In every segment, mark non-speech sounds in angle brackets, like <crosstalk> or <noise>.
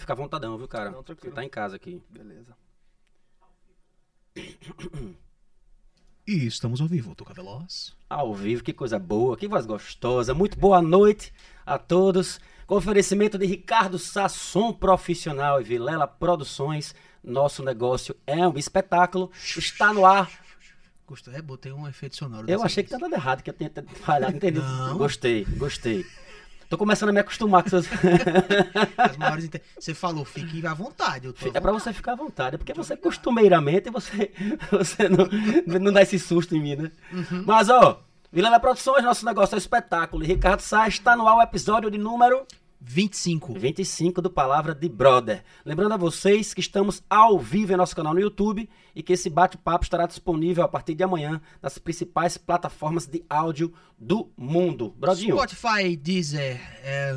ficar à vontadão, viu, cara? Não, Você tranquilo. tá em casa aqui. Beleza. E estamos ao vivo, Tuca Veloz. Ao vivo, que coisa boa, que voz gostosa. Muito boa noite a todos. Com oferecimento de Ricardo Sasson Profissional e Vilela Produções. Nosso negócio é um espetáculo. Está no ar. Gostou? É, botei um efeito sonoro. Eu achei que vez. tá dando errado, que eu tinha falhado, entendi. Não. Gostei, gostei. Tô começando a me acostumar com essas... <laughs> As maiores inte- Você falou, fique à vontade. Eu tô É pra vontade. você ficar à vontade, é porque você costumeiramente você, <laughs> você não, não dá esse susto em mim, né? Mas, ó, Vilela Produções, nosso negócio é espetáculo. E Ricardo Sá está no ar o episódio de número 25. 25 do Palavra de Brother. Lembrando a vocês que estamos ao vivo em nosso canal no YouTube e que esse bate-papo estará disponível a partir de amanhã nas principais plataformas de áudio do mundo. Brodinho, Spotify, Deezer, é,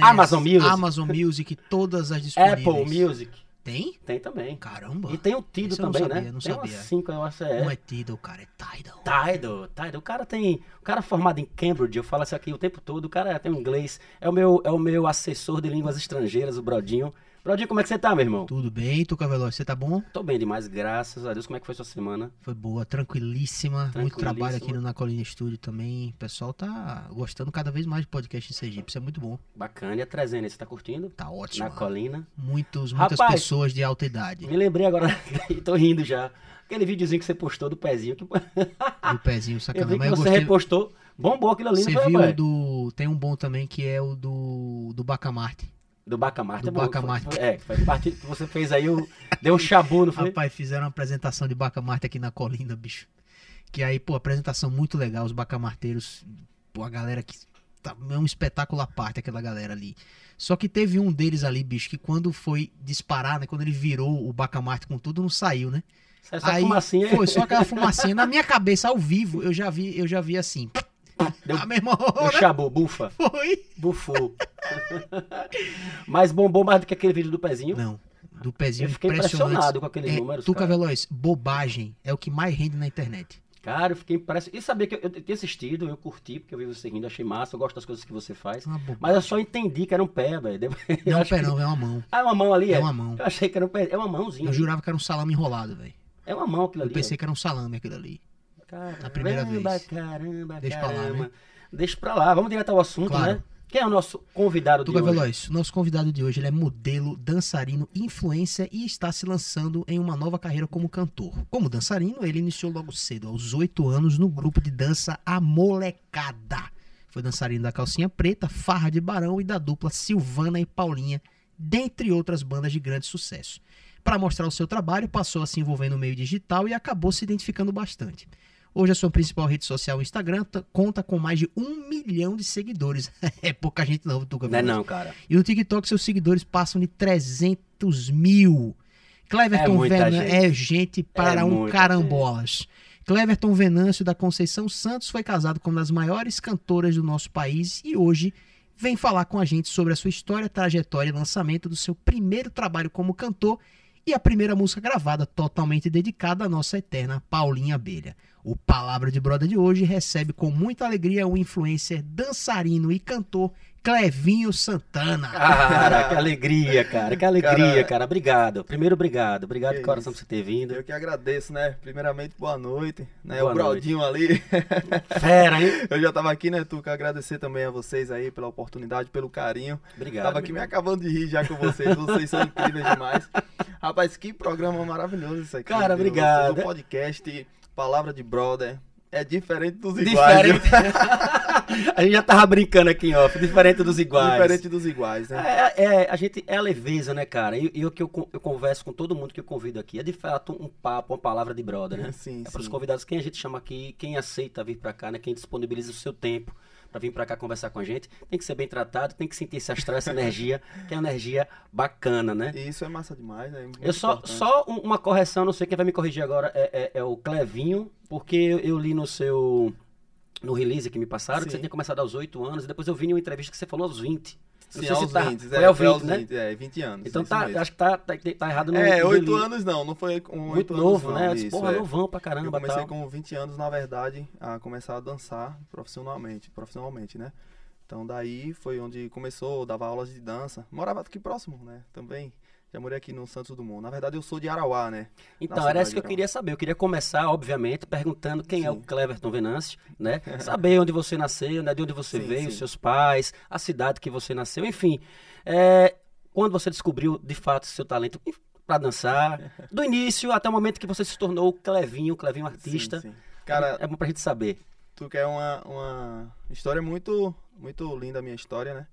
Amazon Music. Amazon Music, todas as <laughs> disponíveis. Apple Music, Tem? tem também. Caramba. E tem o Tido Esse eu não também, sabia, né? não tem sabia. cinco, eu acho, é. Não é Tidal, cara, é Tidal. Tidal, Tidal. O cara tem. O cara é formado em Cambridge, eu falo isso aqui o tempo todo. O cara tem um inglês. É o meu, é o meu assessor de línguas estrangeiras, o Brodinho. Brodinho, como é que você tá, meu irmão? Tudo bem, Tuca Veloz, você tá bom? Tô bem demais, graças a Deus. Como é que foi sua semana? Foi boa, tranquilíssima. Muito Tranquilíssima. trabalho aqui no Na Colina Studio também. O pessoal tá gostando cada vez mais de podcast em Sergipe. Isso é muito bom. Bacana. E a 300, você tá curtindo? Tá ótimo. Na colina. Muitos, muitas Rapaz, pessoas de alta idade. Me lembrei agora, <laughs> tô rindo já. Aquele videozinho que você postou do pezinho. Que... Do pezinho, <laughs> Eu sacanagem. vi que Mas eu você gostei. repostou. Bombou aquilo ali, Você viu rapaz? o do. Tem um bom também que é o do. Do Bacamarte. Do Bacamarte. Do é. Bacamarte. É, foi parte que você fez aí, o... deu um chabu, não foi? Rapaz, fizeram uma apresentação de Bacamarte aqui na colina, bicho. Que aí, pô, apresentação muito legal. Os bacamarteiros, pô, a galera que. Tá, é um espetáculo à parte aquela galera ali. Só que teve um deles ali, bicho, que quando foi disparar, né? Quando ele virou o Bacamarte com tudo, não saiu, né? É só aí fumacinha. foi só aquela <laughs> fumacinha. Na minha cabeça, ao vivo, eu já vi, eu já vi assim. Deu- Ah, meu irmão, Deu né? chabu, bufa. Foi. Bufou. <laughs> Mas bombou mais do que aquele vídeo do pezinho. Não, do pezinho Eu fiquei impressionado com aqueles É, números. Tuca cara. Veloz, bobagem é o que mais rende na internet. Cara, eu fiquei impressionado. E sabia que eu, eu tinha assistido, eu curti, porque eu vi você rindo, achei massa, eu gosto das coisas que você faz. É. Mas eu só entendi que era um pé, velho. <laughs> Eu Não, acho pera, que- não, é uma mão. Ah, é uma mão ali, É é? uma mão. Eu achei que era um pé. É uma mãozinha. Eu jurava que era um salame enrolado, velho. É uma mão aquilo Eu ali. pensei que era um salame aquilo ali. Caramba, na primeira vez. Caramba, Deixa pra lá, né? Deixa pra lá. Vamos direto ao assunto, Claro. né? Quem é o nosso convidado de Tuca hoje? Veloz, nosso convidado de hoje ele é modelo, dançarino, influencer e está se lançando em uma nova carreira como cantor. Como dançarino, ele iniciou logo cedo, aos 8 anos, no grupo de dança A Molecada. Foi dançarino da Calcinha Preta, Farra de Barão e da dupla Silvana e Paulinha, dentre outras bandas de grande sucesso. Para mostrar o seu trabalho, passou a se envolver no meio digital e acabou se identificando bastante. Hoje a sua principal rede social, o Instagram, t- conta com mais de um milhão de seguidores. <laughs> é pouca gente não, Tuca Não é não, cara. E no TikTok seus seguidores passam de 300 mil. Cleverton É Venâncio gente. é gente para É um carambolas. Cleverton Venâncio da Conceição Santos foi casado com uma das maiores cantoras do nosso país e hoje vem falar com a gente sobre a sua história, trajetória e lançamento do seu primeiro trabalho como cantor e a primeira música gravada totalmente dedicada à nossa eterna Paulinha Abelha. O Palavra de Broda de hoje recebe com muita alegria o influencer, dançarino e cantor Clevinho Santana. Cara, que alegria, cara. Que alegria, Cara, cara. Obrigado. Primeiro, obrigado. Obrigado de Que coração isso. por você ter vindo. Eu que agradeço, né? Primeiramente, boa noite. Né? Boa o Brodinho ali. Fera, hein? <laughs> Eu já tava aqui, né, Tuca? Agradecer também a vocês aí pela oportunidade, pelo carinho. Obrigado. tava aqui me acabando de rir já com vocês. Vocês são incríveis demais. Rapaz, que programa maravilhoso isso aqui. Cara, obrigado. O podcast Palavra de Brother é diferente dos iguais. Diferente. <laughs> a gente já tava brincando aqui em off. Diferente dos iguais. Diferente dos iguais, né? É, é, a gente é a leveza, né, cara? E o que eu, eu converso com todo mundo que eu convido aqui é de fato um papo, uma palavra de brother, né? <laughs> Sim, É para os convidados, quem a gente chama aqui, quem aceita vir pra cá, né? Quem disponibiliza o seu tempo pra vir pra cá conversar com a gente, tem que ser bem tratado, tem que sentir esse astral, essa <laughs> energia, que é uma energia bacana, né? E Isso é massa demais, né? Muito Eu só, importante. só um- uma correção, não sei quem vai me corrigir agora, é, é- é o Clevinho, porque eu, eu li no seu. No release que me passaram, que Sim. você tinha começado aos 8 anos, e depois eu vi em uma entrevista que você falou aos 20. Sim, se aos tá- 20, foi é, ao foi 20, aos né? 20, é, 20 anos. Então tá, mesmo. acho que tá, tá, tá errado no É, no 8 release. anos não, não foi com 8 Muito anos novo, não, né? Eu disse, isso, porra, é. novão pra Eu caramba comecei tal. com 20 anos, na verdade, a começar a dançar profissionalmente, profissionalmente, né? Então daí foi onde começou, dava aulas de dança. Morava aqui próximo, né? Também. Já morei aqui no Santos Dumont. Na verdade, eu sou de Arauá, né? Então, era isso que eu queria saber. Eu queria começar, obviamente, perguntando quem é o Sim. Cleverton Venâncio, né? <laughs> Saber onde você nasceu, né? De onde você Sim, veio, sim. seus pais, a cidade que você nasceu, enfim. É, quando você descobriu, de fato, seu talento para dançar, <laughs> do início até o momento que você se tornou o Clevinho, o Clevinho artista. Sim, sim. Cara, é bom pra gente saber. tu quer uma, uma história muito, muito linda, a minha história, né?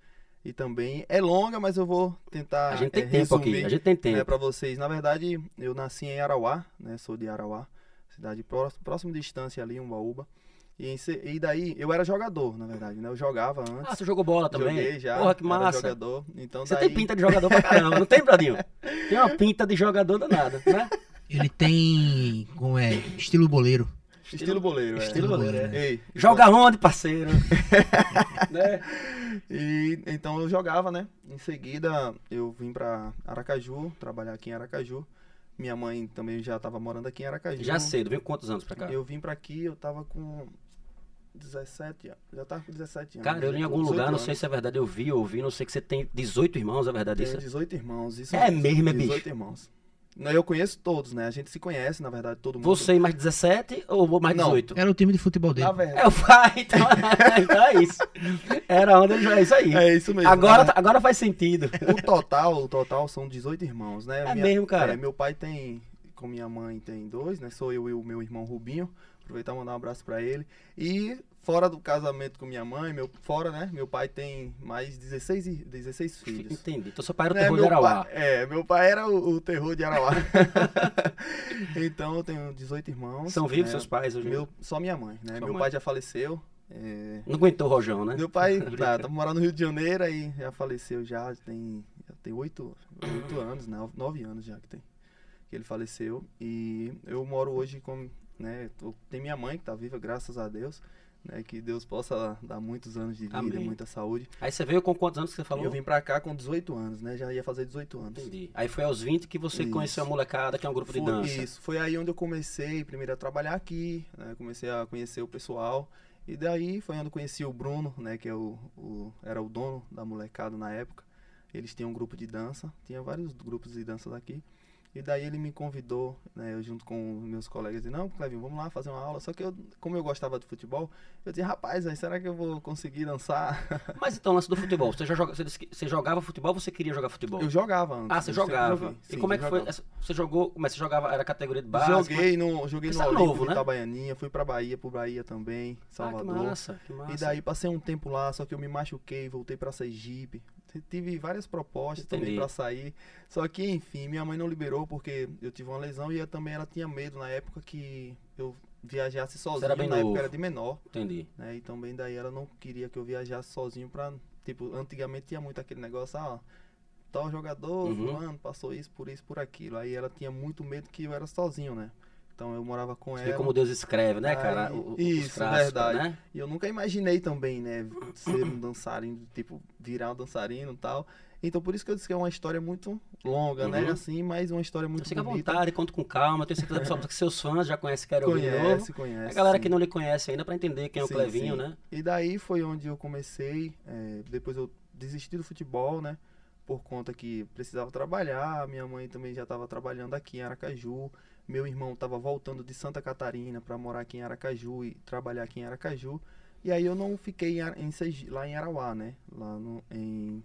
E também é longa, mas eu vou tentar A gente tem é, tempo aqui, resumir, a gente tem né, tempo. para vocês. Na verdade, eu nasci em Arauá, né? Sou de Arauá, cidade próxima, próxima distância ali, Umbaúba. E, e daí, eu era jogador, na verdade, né? Eu jogava antes. Ah, você jogou bola também? Joguei já. Porra, que era massa. jogador. Então Você daí, tem pinta de jogador pra caramba, não tem, Bradinho? <laughs> Tem uma pinta de jogador danada, né? Ele tem, como é, estilo boleiro. Estilo boleiro, é. Estilo boleiro, é. Ei, Joga onde, parceiro? <laughs> né? E então eu jogava, né? Em seguida eu vim pra Aracaju, trabalhar aqui em Aracaju. Minha mãe também já tava morando aqui em Aracaju. Já cedo, vem com quantos anos pra cá? Eu vim pra aqui, eu tava com 17 anos. Já tava com 17 anos. Cara, eu li em algum 18 lugar, não anos. sei se é verdade, eu vi, eu ouvi, não sei que você tem 18 irmãos, é verdade Tenho isso? 18 irmãos. Isso É mesmo, é, bicho? 18 irmãos. Não, eu conheço todos, né? A gente se conhece, na verdade, todo mundo. Você e mais 17 ou mais Não. 18? Era o time de futebol dele. Na verdade. É o pai, então, <laughs> então é isso. Era onde ele já é isso aí. É isso mesmo. Agora, né? tá- agora faz sentido. O total, o total são 18 irmãos, né? É mesmo, cara? é, meu pai tem, com minha mãe tem dois, né? Sou eu e o meu irmão Rubinho. Aproveitar e mandar um abraço pra ele. E fora do casamento com minha mãe, meu, fora, né? Meu pai tem mais 16, i- 16 filhos. Entendi. Então seu pai era o Né, terror de Arauá. pai- é, meu pai era o, o terror de Arauá. <laughs> então eu tenho 18 irmãos. São vivos né? seus pais hoje? Meu, só minha mãe, né? Sua meu mãe. pai já faleceu. é, Não aguentou o rojão, né? meu pai <laughs> tá, tá morando no Rio de Janeiro e já faleceu já, tem tem oito, oito anos, né? Nove anos já que tem. Que ele faleceu. E eu moro hoje com, né? tô- tem minha mãe que tá viva, graças a Deus. Né, que Deus possa dar muitos anos de vida, Amém. muita saúde. Aí você veio com quantos anos que você falou? Eu vim pra cá com 18 anos, né? Já ia fazer 18 anos. Entendi. Aí foi aos 20 que você Isso. conheceu a molecada, que é um grupo de Foi- dança. Isso, foi aí onde eu comecei primeiro a trabalhar aqui, né? Comecei a conhecer o pessoal. E daí foi onde eu conheci o Bruno, né? Que é o, o- era o dono da molecada na época. Eles tinham um grupo de dança, tinha vários grupos de dança daqui. E daí ele me convidou, né, eu junto com meus colegas, e não, Clevinho, vamos lá fazer uma aula. Só que eu, como eu gostava de futebol, eu disse, rapaz, aí, será que eu vou conseguir dançar? <laughs> Mas então, lance do futebol. Você, já joga, você, você jogava futebol ou você queria jogar futebol? Eu jogava antes. ah, você jogava. joguei. e Sim, como é que foi? jogava. essa- Você jogou, mas você jogava, era categoria de base? Joguei no, joguei no Olímpico novo, né? Itabaianinha, fui pra Bahia, pro Bahia também, Ah, que Salvador. massa, que massa. E daí passei um tempo lá, só que eu me machuquei, voltei pra Sergipe. Tive várias propostas Entendi. também pra sair. Só que, enfim, minha mãe não liberou porque eu tive uma lesão e ela também ela tinha medo na época que eu viajasse sozinho. era bem na novo. época era de menor, Entendi. né? E também daí ela não queria que eu viajasse sozinho pra. Tipo, antigamente tinha muito aquele negócio, ah, tal jogador, Uhum. fulano, passou isso, por isso, por aquilo. Aí ela tinha muito medo que eu era sozinho, né? Então eu morava com Você vê ela. como Deus escreve, né, cara? O- o- os isso, traços, verdade. Né? E eu nunca imaginei também, né, ser um dançarino, tipo, virar um dançarino e tal. Então por isso que eu disse que é uma história muito longa, né, Uhum. assim, mas uma história muito Fica à bonita. vontade, conta com calma. Tenho certeza absoluta que seus fãs já conhecem Quero Ouvir. Conhece, conhece. A galera sim. que não lhe conhece ainda pra entender quem é o Sim, Clevinho, sim. né? E daí foi onde eu comecei, é, depois eu desisti do futebol, né, por conta que precisava trabalhar, minha mãe também já estava trabalhando aqui em Aracaju, meu irmão estava voltando de Santa Catarina para morar aqui em Aracaju e trabalhar aqui em Aracaju, e aí eu não fiquei em, em lá em Arauá, né, lá no, em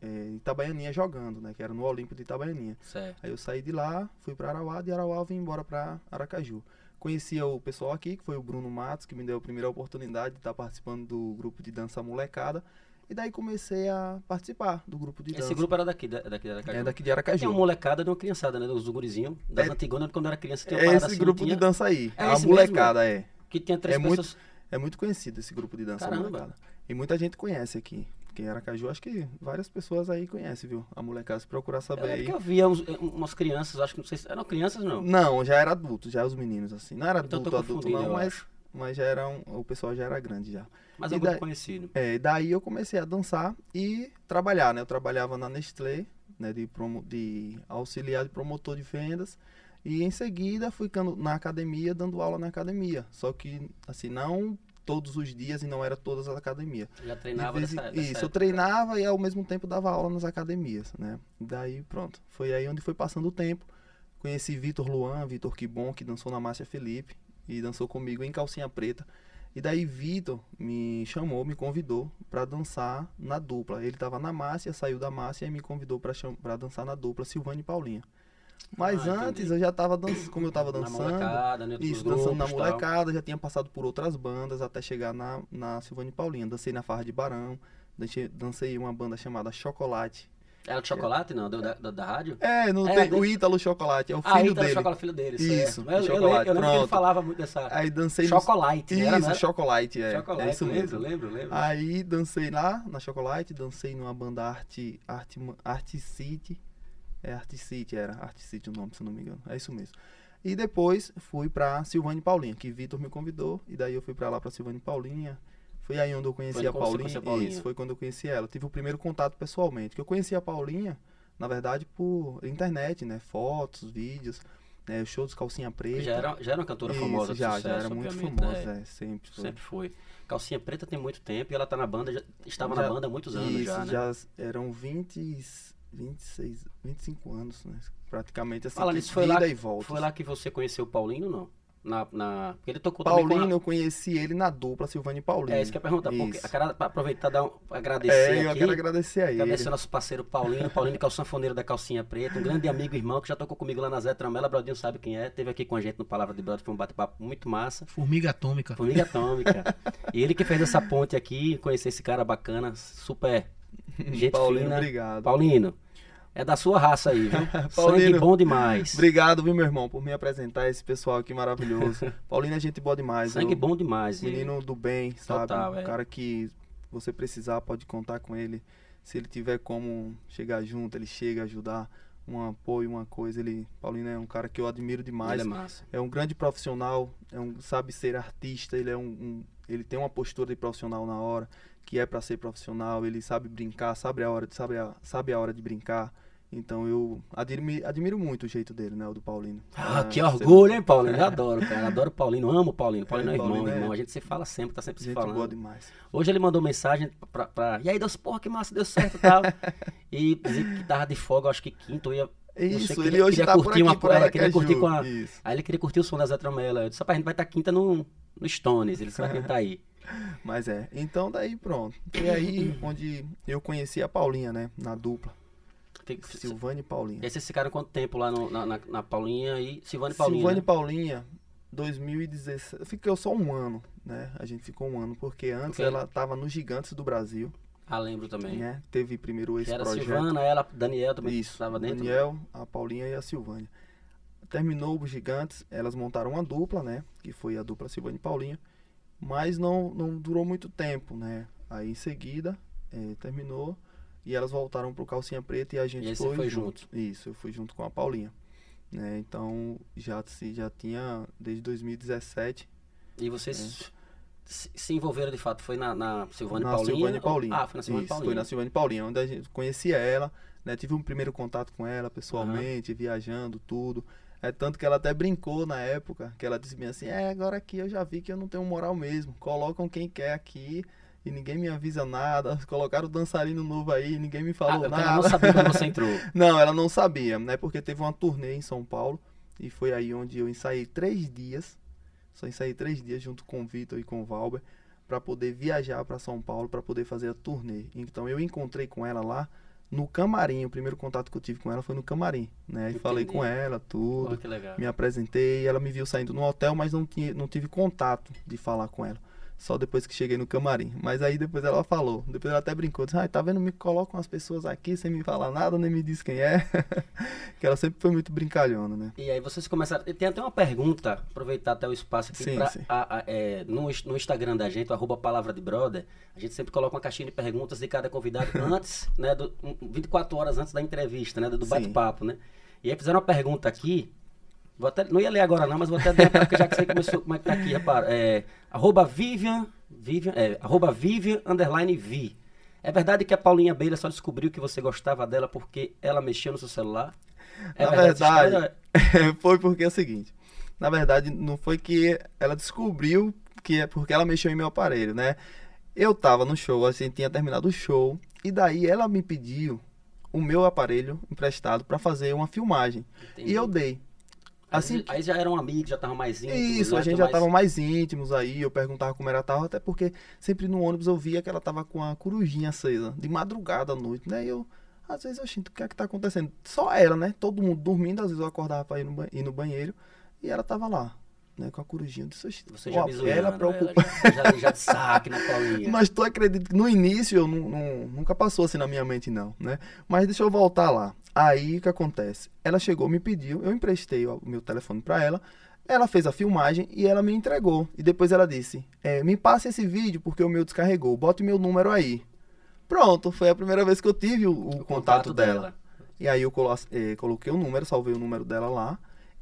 é, Itabaianinha jogando, né, que era no Olímpico de Itabaianinha. Certo. Aí eu saí de lá, fui para Arauá, de Arauá eu vim embora para Aracaju. Conhecia o pessoal aqui, que foi o Bruno Matos, que me deu a primeira oportunidade de estar participando do grupo de dança molecada. E daí comecei a participar do grupo de dança. Esse grupo era daqui, da- daqui da Aracaju. é daqui de Tem uma Aracaju. molecada de uma criançada, né? Dos gurizinhos, das É- antigonas, quando era criança, tinha É esse assim, grupo tinha, de dança aí. É a esse molecada é. que tinha três é muito- pessoas. É muito conhecido esse grupo de dança Caramba. molecada. E muita gente conhece aqui. Porque em Aracaju, acho que várias pessoas aí conhecem, viu? A molecada, se procurar saber lembro aí. que eu via uns- umas crianças, acho que não sei se eram crianças, não. Não, já era adulto, já os meninos, assim. Não era Então adulto, adulto não, mas, mas já era um, o pessoal já era grande já. Mas é um grupo daí- conhecido. É, daí eu comecei a dançar e trabalhar, né? Eu trabalhava na Nestlé, né? De, promo, de auxiliar de promotor de vendas. E em seguida fui na academia, dando aula na academia. Só que, assim, não todos os dias e não era todas as academias. Já treinava vez dessa, dessa Isso, eu treinava e ao mesmo tempo dava aula nas academias, né? Daí pronto, foi aí onde foi passando o tempo. Conheci Vitor Luan, Vitor Kibon, que dançou na Márcia Felipe e dançou comigo em calcinha preta. E daí Vitor me chamou, me convidou pra dançar na dupla. Ele tava na Márcia, saiu da Márcia e me convidou pra dançar na dupla Silvane e Paulinha. Mas Ah, antes entendi. eu já tava dançando, como eu tava Na dançando, molecada, né? isso, dos dançando na grupos, tal. molecada, já tinha passado por outras bandas até chegar na, na Silvane e Paulinha. Dancei na Farra de Barão, dancei, dancei uma banda chamada Chocolate. Era de chocolate, não? Do- Da, da, da rádio? É, não É, tem, o Ítalo Chocolate, é o ah, filho então dele. chocolate filho dele. Isso, certo. Eu, eu, chocolate, eu, lembro que ele pronto. falava muito dessa. Aí dancei no- Chocolate, Isso, era? Chocolate, é. Chocolate, é isso mesmo. lembro, lembro. Aí dancei lá na Chocolate, dancei numa banda Arte, Arte, Arte City. É Arte City, era Arte City o nome, se eu não me engano. É isso mesmo. E depois fui pra Silvane Paulinha, que Vitor me convidou. E daí eu fui pra lá pra Silvane Paulinha. Foi aí onde eu conheci a Paulinha. a Paulinha. Isso, foi quando eu conheci ela. Tive o primeiro contato pessoalmente. Que eu conheci a Paulinha, na verdade, por internet, né? Fotos, vídeos, né? Show dos Calcinha Preta. Já era, já era uma cantora Isso, famosa já, sucesso, já era muito famosa, né? é, sempre foi. Sempre foi. Calcinha Preta tem muito tempo e ela tá na banda, já, estava na Já- banda há muitos anos Isso, já, né? já eram 20, 26, 25 anos, né? Praticamente assim, Fala que foi lá, e volta. foi lá que você conheceu o Paulinho, não? Na, na, porque ele tocou também Paulinho, com eu conheci ele na dupla Silvane e a... Paulinho. É isso que eu ia perguntar, porque a cara, pra aproveitar e dar um, agradecer É, eu aqui. quero agradecer a ele. Agradecer ao nosso parceiro Paulinho, Paulinho que é o sanfoneiro da calcinha preta, um grande amigo e irmão que já tocou comigo lá na Zé Tramela, Brodinho sabe quem é, teve aqui com a gente no Palavra de Brother, foi um bate-papo muito massa. Formiga atômica. Formiga Atômica. e ele que fez essa ponte aqui, conhecer esse cara bacana, super <laughs> gente Paulinho, fina. obrigado. Paulino, é da sua raça aí, viu? <laughs> Sangue Paulino, bom demais. Obrigado, viu, meu irmão, por me apresentar esse pessoal aqui maravilhoso. <laughs> Paulinho é gente boa demais. Sangue bom demais. E- Menino do bem, sabe? Total, um é. cara que você precisar pode contar com ele. Se ele tiver como chegar junto, ele chega a ajudar, um apoio, uma coisa. Ele, Paulino é um cara que eu admiro demais. Ele é massa. É um grande profissional, é um, sabe ser artista, ele é um, um- ele tem uma postura de profissional na hora, que é para ser profissional, ele sabe brincar, sabe a hora, de- sabe a, sabe a hora de brincar. Então eu admiro, admiro muito o jeito dele, né, o do Paulino. Ah, É, que orgulho, hein, Paulino? Eu <laughs> adoro, cara. Adoro o Paulino, amo o Paulino. Paulino é, É, irmão, Paulino é- irmão. A gente se fala sempre, tá sempre se falando. boa demais. Hoje ele mandou mensagem pra. pra- E aí, Deus, porra, que massa, deu certo e tal. <laughs> e dizia que tava de folga, acho que quinta, eu ia. Isso, queria- ele hoje queria tá por aqui, uma por coisa, queria curtir com a- Isso. Aí ele queria curtir o som da Zé Tramela. Eu disse, rapaz, a gente vai estar quinta no, no Stones. Ele vai tentar aí. <laughs> Mas é, então daí pronto. E aí <clears throat> onde eu conheci a Paulinha, né, na dupla, Tem- Silvane e Paulinha. E aí vocês ficaram quanto tempo lá no- na, na, na Paulinha e Silvane e Paulinha? Silvane e né? Paulinha, 2016. Ficou só um ano, né? A gente ficou um ano, porque antes Porque- ela tava nos Gigantes do Brasil, Ah, lembro também. né? Teve primeiro esse Que era projeto. Silvana, ela, Daniel também Isso, estava dentro. Daniel, a Paulinha e a Silvânia. Terminou os Gigantes, elas montaram uma dupla, né? Que foi a dupla Silvânia e Paulinha. Mas não, não durou muito tempo, né? Aí em seguida, eh, terminou e elas voltaram pro Calcinha Preta e a gente você foi, foi junto. Isso, eu fui junto com a Paulinha. Né? Então já, se, já tinha desde 2017 E vocês se, se envolveram de fato? Foi na, na Silvane na Paulinha? Silvane ou- Paulinha. Ah, foi na Silvane Isso, Paulinha. Foi na Silvane Paulinha, onde a gente conhecia ela, né? Tive um primeiro contato com ela pessoalmente, viajando, tudo. É tanto que ela até brincou na época, que ela disse bem assim, é, agora aqui eu já vi que eu não tenho moral mesmo. Colocam quem quer aqui e ninguém me avisa nada. <laughs> Colocaram dançarino novo aí, ninguém me Ah, falou ela nada. não sabia quando você entrou. <laughs> Não, ela não sabia, né? Porque teve uma turnê em São Paulo e foi aí onde eu ensaiei três dias. Só ensaiei três dias junto com o Vitor e com o Valber para poder viajar para São Paulo para poder fazer a turnê. Então eu encontrei com ela lá no camarim. O primeiro contato que eu tive com ela foi no camarim, né? E falei com ela, tudo. Pô, que legal. Me apresentei, ela me viu saindo no hotel, mas não, tinha, não tive contato de falar com ela. Só depois que cheguei no camarim. Mas aí depois ela falou. Depois ela até brincou. Disse, ah, tá vendo? Me colocam as pessoas aqui sem me falar nada, nem me diz quem é. <laughs> que ela sempre foi muito brincalhona, né? E aí vocês começaram. Tem até uma pergunta, aproveitar até o espaço aqui Sim, pra, sim. a- a- é, no, no Instagram da gente, o arroba palavra de brother, a gente sempre coloca uma caixinha de perguntas de cada convidado <laughs> antes, né? Do, um- 24 horas antes da entrevista, né? Do, bate-papo, né? E aí fizeram uma pergunta aqui. Vou até, não ia ler agora não, mas vou até ler porque já que você começou, como é que tá aqui, repara. É, arroba Vivian, Vivian, é, arroba Vivian, underline Vi. É verdade que a Paulinha Beira só descobriu que você gostava dela porque ela mexia no seu celular? É Na verdade, história? <laughs> foi porque é o seguinte. Na verdade, não foi que ela descobriu que é porque ela mexeu em meu aparelho, né? Eu tava no show, a gente tinha terminado o show, e daí ela me pediu o meu aparelho emprestado para fazer uma filmagem. Entendi. E eu dei. Assim, Aí já eram amigos, já estavam mais íntimos. isso, né? a gente já tava mais íntimos aí, eu perguntava como era tal, até porque sempre no ônibus eu via que ela tava com a corujinha acesa, de madrugada à noite, né? E eu, às vezes eu sinto o que é que tá acontecendo. Só ela, né? Todo mundo dormindo, às vezes eu acordava pra ir ir no banheiro e ela tava lá, né? Com a corujinha. Disse, "Oxe, Você já ó, ela zoando, preocupa. ela já, já, já de saque na. <laughs> Mas tu acredita que no início eu nu- nu- nunca passou assim na minha mente, não, né? Mas deixa eu voltar lá. Aí o que acontece? Ela chegou, me pediu, eu emprestei o meu telefone pra ela, ela fez a filmagem e ela me entregou. E depois ela disse: é, Me passe esse vídeo porque o meu descarregou, bote meu número aí. Pronto, foi a primeira vez que eu tive o, o contato, dela. E aí eu colo- eh, coloquei o número, salvei o número dela lá.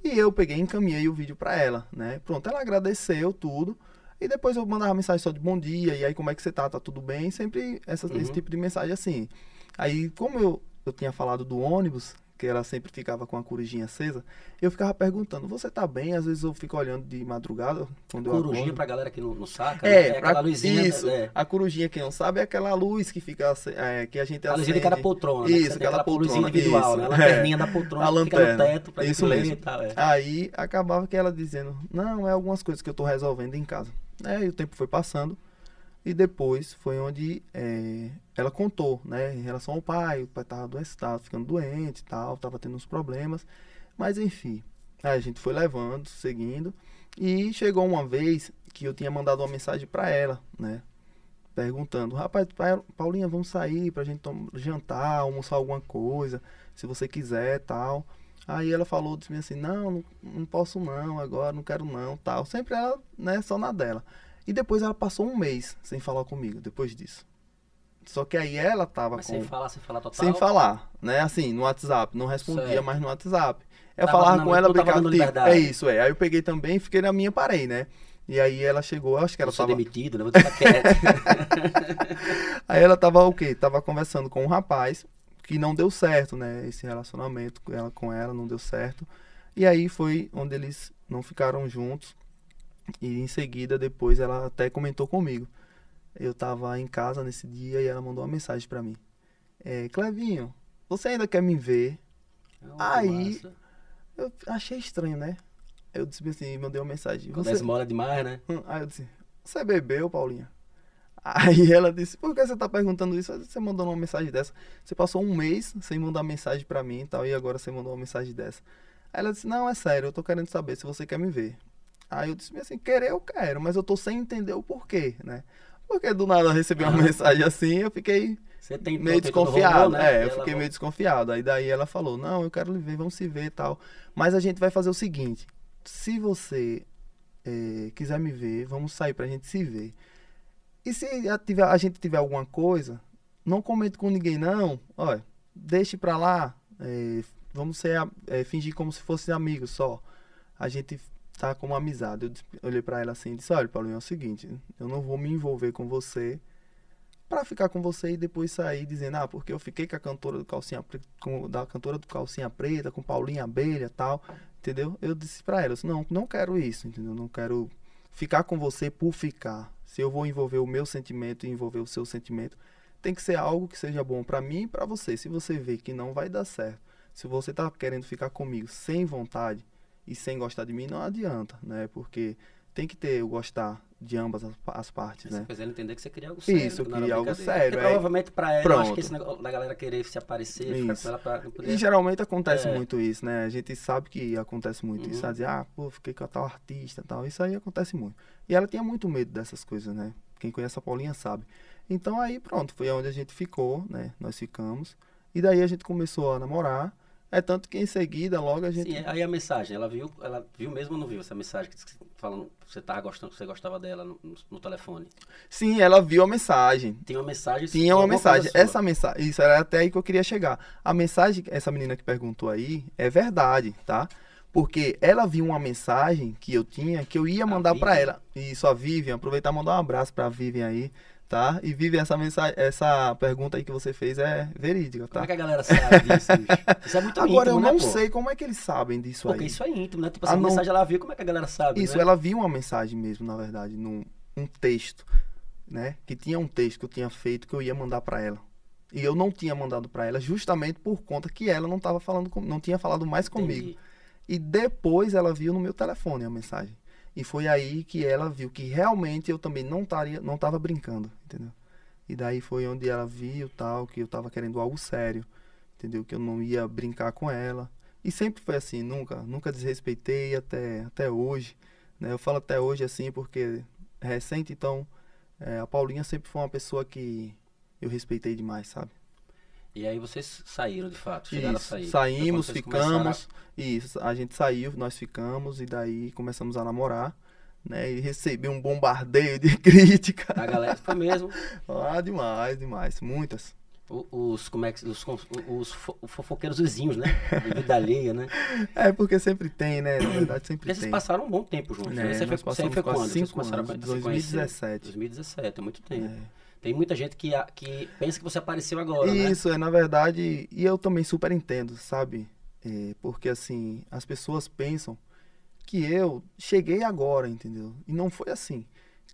E eu peguei e encaminhei o vídeo pra ela, né? Pronto, ela agradeceu tudo. E depois eu mandava mensagem só de bom dia, e aí como é que você tá? Tá tudo bem? Sempre essa- Uhum. esse tipo de mensagem assim. Aí, como eu, eu tinha falado do ônibus, que ela sempre ficava com a corujinha acesa, eu ficava perguntando, você tá bem? Às vezes eu fico olhando de madrugada, quando eu Corujinha acordo. pra galera que não, não saca, É, né? é aquela luzinha. isso. É, A corujinha, quem não sabe, é aquela luz que fica, é, que a gente a luzinha de cada acende. poltrona. né? Isso, aquela luzinha poltrona, individual, isso. né? A É. lanterninha da poltrona A que fica no lanterna. teto pra Isso mesmo. e tal. É. Aí acabava que ela dizendo, não, é algumas coisas que eu tô resolvendo em casa. É, e o tempo foi passando. E depois foi onde é, ela contou, né, em relação ao pai, o pai tava adoecido, tava ficando doente e tal, tava tendo uns problemas. Mas enfim, a gente foi levando, seguindo. E chegou uma vez que eu tinha mandado uma mensagem pra ela, né? Perguntando, rapaz, Pa- Paulinha, vamos sair pra gente tom- jantar, almoçar alguma coisa, se você quiser tal. Aí ela falou disse assim, não, não, não posso não, agora não quero não, tal. Sempre ela, né, só na dela. E depois ela passou um mês sem falar comigo, depois disso. Só que aí ela tava Mas com... sem falar, sem falar total. Sem falar, né? Assim, no WhatsApp. Não respondia Certo. mais no WhatsApp. Eu Tava falava com ela, brincava tipo, liberdade. É isso, é. Aí eu peguei também, fiquei na minha, parei, né? E aí ela chegou, acho que ela sou tava... demitido, né? Vou ficar quieto. <laughs> Aí ela tava o quê? Tava conversando com um rapaz que não deu certo, né? Esse relacionamento com ela, com ela não deu certo. E aí foi onde eles não ficaram juntos. E em seguida, depois, ela até comentou comigo. Eu tava em casa nesse dia e ela mandou uma mensagem pra mim. É, Clevinho, você ainda quer me ver? Não, Aí- massa. Eu achei estranho, né? Eu disse assim, mandei uma mensagem. Você... é esmola demais, né? Hum, Aí eu disse, você bebeu, Paulinha? Aí <laughs> ela disse, por que você tá perguntando isso? Você mandou uma mensagem dessa. Você passou um mês sem mandar mensagem pra mim e tal, e agora você mandou uma mensagem dessa. Aí ela disse, não, é sério, eu tô querendo saber se você quer me ver. Aí eu disse assim, querer eu quero, mas eu tô sem entender o porquê, né? Porque do nada eu recebi uma <laughs> mensagem assim, eu fiquei meio desconfiado. robô, né? É, eu fiquei meio desconfiado. Aí daí ela falou, não, eu quero lhe ver, vamos se ver e tal. Mas a gente vai fazer o seguinte, se você eh, quiser me ver, vamos sair pra gente se ver. E se a, tiver- a gente tiver alguma coisa, não comente com ninguém não, olha, deixe pra lá, eh, vamos ser, eh, fingir como se fosse amigos só. A gente tá como amizade. Eu olhei pra ela assim e disse, olha, Paulinho, é o seguinte, eu não vou me envolver com você pra ficar com você e depois sair dizendo, ah, porque eu fiquei com a cantora do calcinha com, da cantora do calcinha preta, com Paulinha Abelha tal, entendeu? Eu disse pra ela, não, não quero isso, entendeu? Não quero ficar com você por ficar. Se eu vou envolver o meu sentimento e envolver o seu sentimento, tem que ser algo que seja bom pra mim e pra você. Se você vê que não vai dar certo, se você tá querendo ficar comigo sem vontade e sem gostar de mim, não adianta, né? Porque tem que ter o gostar de ambas as, as partes, Você né? fez ela entender que você queria algo sério. Isso, eu queria algo sério, Porque aí- provavelmente pra ela, eu acho que Pronto. esse negócio da galera querer se aparecer, ficar Isso. com ela pra não poder... E geralmente acontece É. muito isso, né? A gente sabe que acontece muito Uhum. isso. A dizer, ah, pô, fiquei com a tal artista e tal. Isso aí acontece muito. E ela tinha muito medo dessas coisas, né? Quem conhece a Paulinha sabe. Então aí pronto, foi onde a gente ficou, né? Nós ficamos. E daí a gente começou a namorar. É tanto que em seguida, logo a gente. Sim, aí a mensagem, ela viu, ela viu mesmo ou não viu essa mensagem que você- falando que você tava gostando, que você gostava dela no, no- telefone? Sim, ela viu a mensagem. Tinha uma mensagem. Tinha uma mensagem. Essa mensagem, isso era até aí que eu queria chegar. A mensagem, essa menina que perguntou aí, é verdade, tá? Porque ela viu uma mensagem que eu tinha que eu ia A mandar pra Vivian? ela. Isso, a Vivian, aproveitar e mandar um abraço pra Vivian aí, tá? E Vivian, essa mensagem, essa pergunta aí que você fez é verídica, Como tá? é que a galera sabe disso? Isso é muito Agora íntimo, eu não né, pô? sei como é que eles sabem disso Porque aí. isso é íntimo, né? Tipo Ah, assim, a não- mensagem ela viu, como é que a galera sabe, Isso, né? ela viu uma mensagem mesmo, na verdade, no, um texto, né? Que tinha um texto que eu tinha feito que eu ia mandar para ela. E eu não tinha mandado para ela justamente por conta que ela não tava falando com, não tinha falado mais comigo. Entendi. E depois ela viu no meu telefone a mensagem. E foi aí que ela viu que realmente eu também não estaria, não tava brincando, entendeu? E daí foi onde ela viu tal que eu tava querendo algo sério, entendeu? Que eu não ia brincar com ela. E sempre foi assim, nunca, nunca desrespeitei até até hoje, né? Eu falo até hoje assim porque é recente, então é, a Paulinha sempre foi uma pessoa que eu respeitei demais, sabe? E aí vocês saíram de fato, chegaram Isso, a sair. Saímos, vocês ficamos. Isso, a gente saiu, nós ficamos e daí começamos a namorar, né? E recebi um bombardeio de <laughs> crítica. A, a galera foi mesmo. <laughs> Ah, demais, demais, muitas. Os, como é que, os, os fo- fofoqueiros vizinhos, né? De vida <laughs> alheia, né? É porque sempre tem, né? Na verdade sempre Porque vocês tem. passaram um bom tempo juntos. Né, Né? Você, foi, você foi quando? Vocês cinco começaram anos, a se conhecer? 2017. 2017, é muito tempo. É. Tem muita gente que, que pensa que você apareceu agora, né? Isso, é na verdade, e eu também super entendo, sabe? É, porque assim, as pessoas pensam que eu cheguei agora, entendeu? E não foi assim.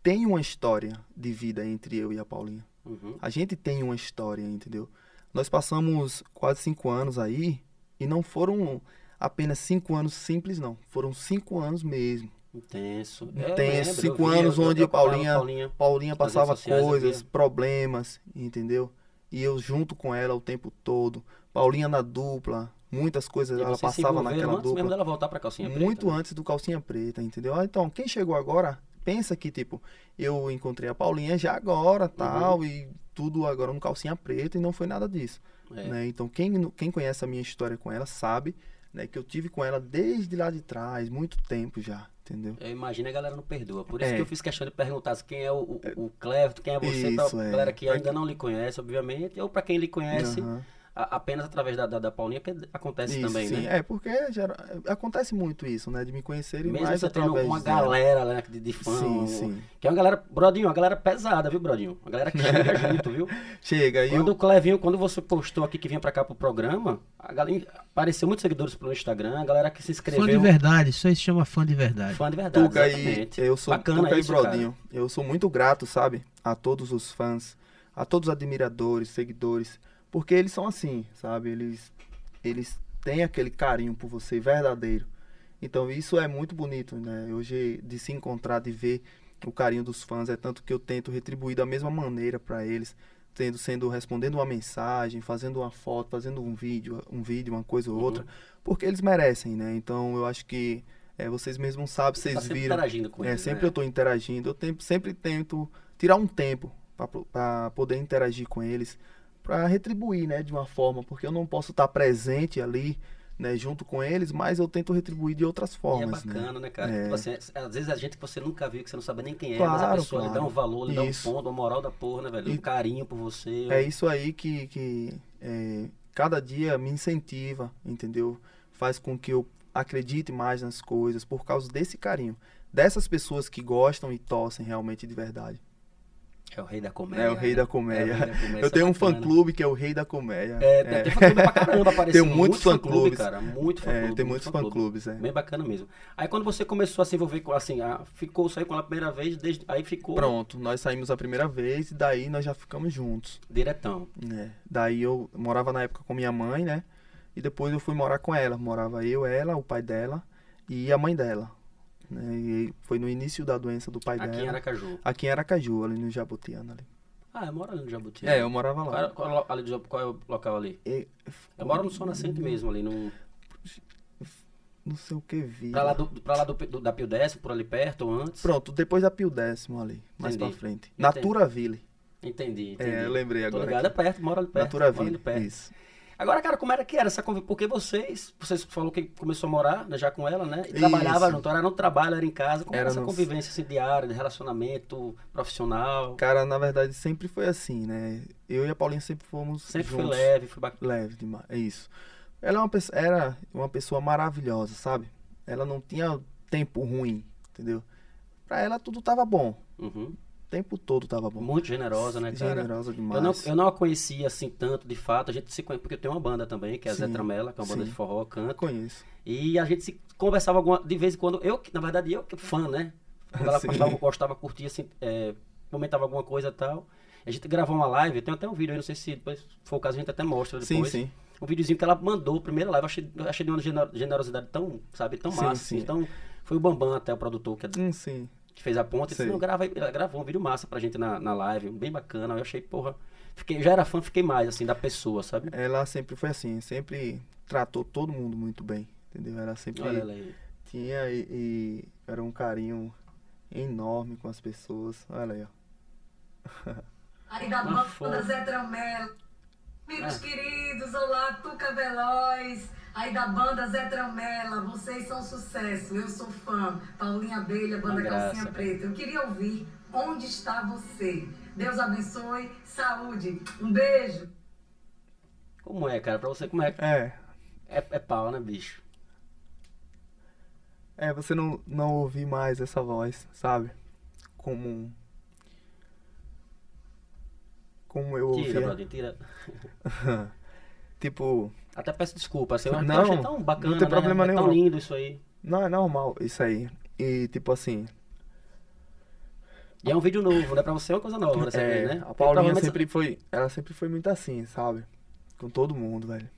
Tem uma história de vida entre eu e a Paulinha. Uhum. A gente tem uma história, entendeu? Nós passamos quase cinco anos aí e não foram apenas cinco anos simples, não. Foram cinco anos mesmo. Intenso. É, Intenso, cinco vi, anos eu- onde acompanhava Paulinha- Paulinha. Paulinha passava coisas, problemas, entendeu? E eu junto com ela o tempo todo. Paulinha na dupla, muitas coisas E ela se passava naquela antes mesmo dupla. dela voltar pra calcinha preta, Muito né? antes do calcinha preta, entendeu? Ah, Então, quem chegou agora, pensa que, tipo, eu encontrei a Paulinha já agora, tal, e tudo agora no calcinha preta, e não foi nada disso. É. né? Então, quem, quem conhece a minha história com ela sabe né, que eu tive com ela desde lá de trás, muito tempo já, entendeu? Eu imagino a galera não perdoa. Por isso É. que eu fiz questão de perguntar quem é o, o, o quem é você, Isso, pra é. galera que ainda não lhe conhece, obviamente, ou pra quem lhe conhece, Aham. A- apenas através da, da, da Paulinha, que acontece Isso, também, sim. né? É, porque gera- acontece muito isso, né? De me conhecerem Mesmo mais você através uma dela. galera né, de, de fã, Sim, um- sim. que é uma galera, Brodinho, uma galera pesada, viu, Brodinho? Uma galera que chega <laughs> junto, viu? Chega, e Quando eu... o Clevinho, quando você postou aqui que vinha pra cá pro programa, a galera, apareceu muitos seguidores pelo Instagram, a galera que se Fã de inscreveu. verdade, isso aí se chama fã de verdade. Fã de verdade, Tuca e exatamente. eu sou Bacana Tuca e isso, cara. Brodinho. Eu sou muito grato, sabe? A todos os fãs, a todos os admiradores, seguidores, porque eles são assim, sabe? Eles eles têm aquele carinho por você verdadeiro. Então isso é muito bonito, né? Hoje de se encontrar, de ver o carinho dos fãs, é tanto que eu tento retribuir da mesma maneira para eles, tendo sendo respondendo uma mensagem, fazendo uma foto, fazendo um vídeo, um vídeo, uma coisa ou Uhum. outra, porque eles merecem, né? Então eu acho que é, vocês mesmos sabem, Você vocês tá sempre viram. interagindo com É, eles, sempre né? eu tô interagindo. Eu tempo, sempre tento tirar um tempo para poder interagir com eles, para retribuir, né, de uma forma, porque eu não posso estar presente ali, né, junto com eles, mas eu tento retribuir de outras E é formas, bacana, né, cara? É. Às vezes a gente que você nunca viu, que você não sabe nem quem é, mas a Claro, pessoa lhe dá claro. um valor, lhe dá um Isso. ponto, uma moral da porra, né, velho? Um E- carinho por você. É isso aí que, que é, cada dia me incentiva, entendeu? Faz com que eu acredite mais nas coisas por causa desse carinho, dessas pessoas que gostam e torcem realmente de verdade. É o rei da comédia. É o rei né? da comédia. É rei da Eu tenho é um fã-clube que é o Rei da Comédia. É, tem- tem fã-clube pra caramba, <laughs> apareceu Tem muitos muito fã-clube, fã-clubes. cara. Muito É, fã-clube. tem muito muitos fã-clubes, é. Bem bacana mesmo. Aí quando você começou a se envolver com, assim, a, ficou, saiu com ela a primeira vez, desde, aí ficou Pronto, nós saímos a primeira vez e daí nós já ficamos juntos. diretão. né? Daí eu morava na época com minha mãe, né? E depois eu fui morar com ela. Morava eu, ela, o pai dela e a mãe dela. Né? E foi no início da doença do pai Aqui em dela. Aracaju. Aqui em Aracaju, ali no Jabutiana ali. Ah, eu moro ali no Jabuti. É, eu morava Qual, lá. é- qual, é o lo- ali qual é o local ali? Eu moro no Sol Nascente mesmo, ali no... Não sei o que vi. Pra lá, do, pra lá do, do- da Pio Décimo, por ali perto, ou antes? Pronto, depois da Pio Décimo ali, mais Entendi. pra frente. Entendi. Natura Ville. Entendi, entendi. É, eu lembrei Tô agora. ligado, é aqui. perto, moro ali perto. Natura Ville, perto. isso. Agora, cara, como era que era essa convivência? Porque vocês, vocês falou que começou a morar né, já com ela, né? E Isso. trabalhava junto, era no trabalho, era em casa. Como era Era essa convivência assim, diária, de relacionamento profissional? Cara, na verdade sempre foi assim, né? Eu e a Paulinha sempre fomos Sempre foi juntos. leve, foi bacana. Leve demais, é isso. Ela é uma pessoa, era uma pessoa maravilhosa, sabe? Ela não tinha tempo ruim, entendeu? Pra ela tudo tava bom. Uhum. O tempo todo tava bom. Muito generosa, né, cara? Generosa demais. Eu não, eu não a conhecia assim tanto, de fato. A gente se conhece, porque eu tenho uma banda também, que é a Zé Sim, Tramela, que é uma banda sim. de forró, canta. conheço. E a gente se conversava alguma, de vez em quando. Eu, na verdade, eu que fã, né? Quando ela <laughs> Sim. gostava, curtia, assim, é, comentava alguma coisa e tal. A gente gravou uma live, tem até um vídeo aí, não sei se depois for o caso a gente até mostra Sim, depois. sim. Um videozinho que ela mandou, primeira live, eu achei, achei de uma gener- generosidade tão, sabe, tão Sim, massa. sim. assim. Então, foi o Bambam até, o produtor, que, Hum, sim. Que fez a ponta. Ele disse, não, grava, aí." ela gravou um vídeo massa pra gente na, na live, bem bacana. Eu achei, porra, fiquei, já era fã, fiquei mais, assim, da pessoa, sabe? Ela sempre foi assim, sempre tratou todo mundo muito bem, entendeu? Ela sempre Olha ela aí. tinha e, e era um carinho enorme com as pessoas. Olha aí, ó. <laughs> Fofa. Zé Tramelo. Amigos Ah. queridos, olá, Tuca Veloz. Aí da banda Zé Tramela, vocês são sucesso, eu sou fã. Paulinha Abelha, banda Uma Calcinha. Preta. Eu queria ouvir Onde Está Você? Deus abençoe, saúde. Um beijo. Como é, cara? Pra você, como é? É, É, é pau, né, bicho? é, você não, não ouvir mais essa voz, sabe? Como. Como eu Tira, ouvia. brother, tira. <laughs> tipo, Até peço desculpa, assim, eu Não, achei tão bacana, não tem né? problema é tão nenhum. lindo isso aí. não é normal isso aí. E tipo assim, E é um vídeo novo, né? Pra você é uma coisa nova dessa é, vez, né? a Paulinha sempre foi. Ela sempre foi muito assim, sabe? Com todo mundo, velho.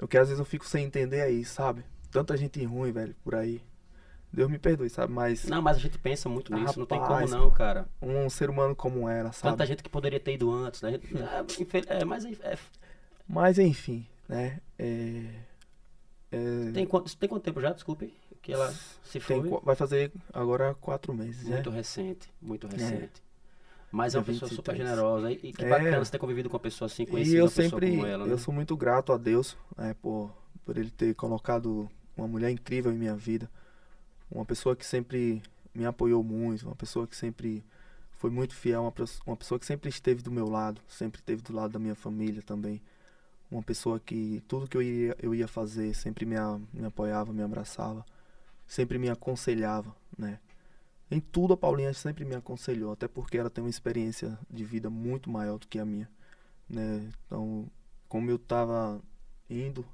O que às vezes eu fico sem entender aí, sabe? Tanta gente ruim, velho, por aí. Deus me perdoe, sabe? Mas Não, mas a gente pensa muito nisso, não tem como rapaz, não, cara. um ser humano como ela, sabe? Tanta gente que poderia ter ido antes, né? É, é, mas é- Mas enfim, né? É, é, tem, quanto, tem quanto tempo já, desculpe? Que ela se foi? tem qu- vai fazer agora quatro meses, né? Muito recente, muito recente. Mas é uma pessoa super 23. generosa. E, e que É. bacana você ter convivido com uma pessoa assim, E conhecido eu uma pessoa sempre, como ela, né? eu sou muito grato a Deus, né, por, por ele ter colocado uma mulher incrível em minha vida. Uma pessoa que sempre me apoiou muito, uma pessoa que sempre foi muito fiel, uma, uma pessoa que sempre esteve do meu lado, sempre esteve do lado da minha família também. Uma pessoa que tudo que eu ia, eu ia fazer sempre me, a- me apoiava, me abraçava, sempre me aconselhava, né? Em tudo a Paulinha sempre me aconselhou, até porque ela tem uma experiência de vida muito maior do que a minha, né? Então, como eu tava indo,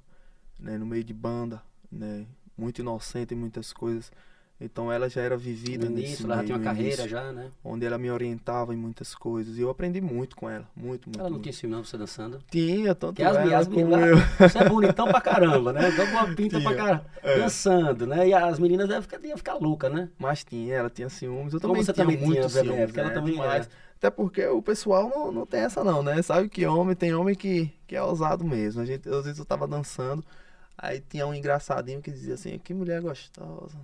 né, no meio de banda, né, muito inocente em muitas coisas, então ela já era vivida No nesse início, ela já meio, tinha uma carreira início, já, né? onde ela me orientava em muitas coisas e eu aprendi muito com ela, muito, muito. Ela não tinha não, você dançando. Tinha, tanto Que as, ela as como meninas, eu. <laughs> você é bonitão pra caramba, né? Dá uma pinta pra Tinha, caramba, é. dançando, né? E as meninas devem ficar, ficar loucas, né? Mas tinha, ela tinha ciúmes, eu Como também você tinha também muito tinha, ciúmes, porque ela né, também demais. Até porque o pessoal não, não tem essa não, né? Sabe que homem, tem homem que, que é ousado mesmo. A gente, às vezes eu tava dançando, aí tinha um engraçadinho que dizia assim, que mulher gostosa,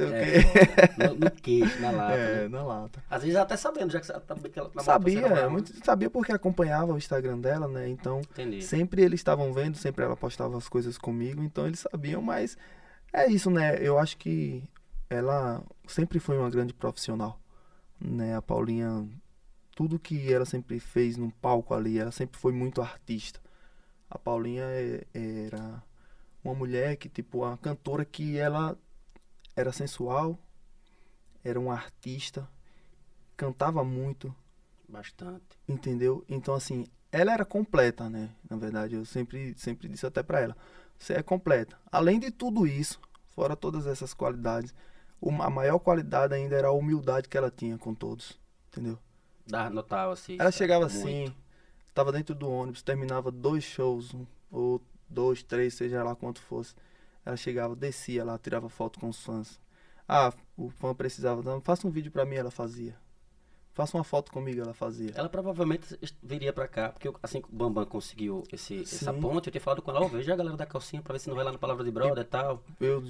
não sei o É, quê. foda. no, no <laughs> queixo, na lata. É, né? na lata. Às vezes até sabendo, já que você tá, ela namora Sabia, namora, muito, sabia porque acompanhava o Instagram dela, né? Então, Entendi. sempre eles estavam vendo, sempre ela postava as coisas comigo, então eles sabiam, mas é isso, né? Eu acho que ela sempre foi uma grande profissional, né? A Paulinha, tudo que ela sempre fez no palco ali, ela sempre foi muito artista. A Paulinha é- era uma mulher que, tipo, uma cantora que ela era sensual, era uma artista, cantava muito, Bastante. Entendeu? Então, assim, ela era completa, né? Na verdade, eu sempre, sempre disse até pra ela: você é completa. Além de tudo isso, fora todas essas qualidades, uma, a maior qualidade ainda era a humildade que ela tinha com todos. Entendeu? Dá, notava assim. ela chegava Muito. assim, estava dentro do ônibus, terminava dois shows, um, ou dois, três, seja lá quanto fosse. Ela chegava, descia lá, tirava foto com os fãs. Ah, o fã precisava, não, faça um vídeo pra mim, ela fazia. Faça uma foto comigo, ela fazia. Ela provavelmente viria pra cá, porque eu- assim que o Bambam conseguiu esse, essa ponte, eu tinha falado com ela, ó, veja a galera da calcinha pra ver se não vai lá no Palavra de Brother e tal. eu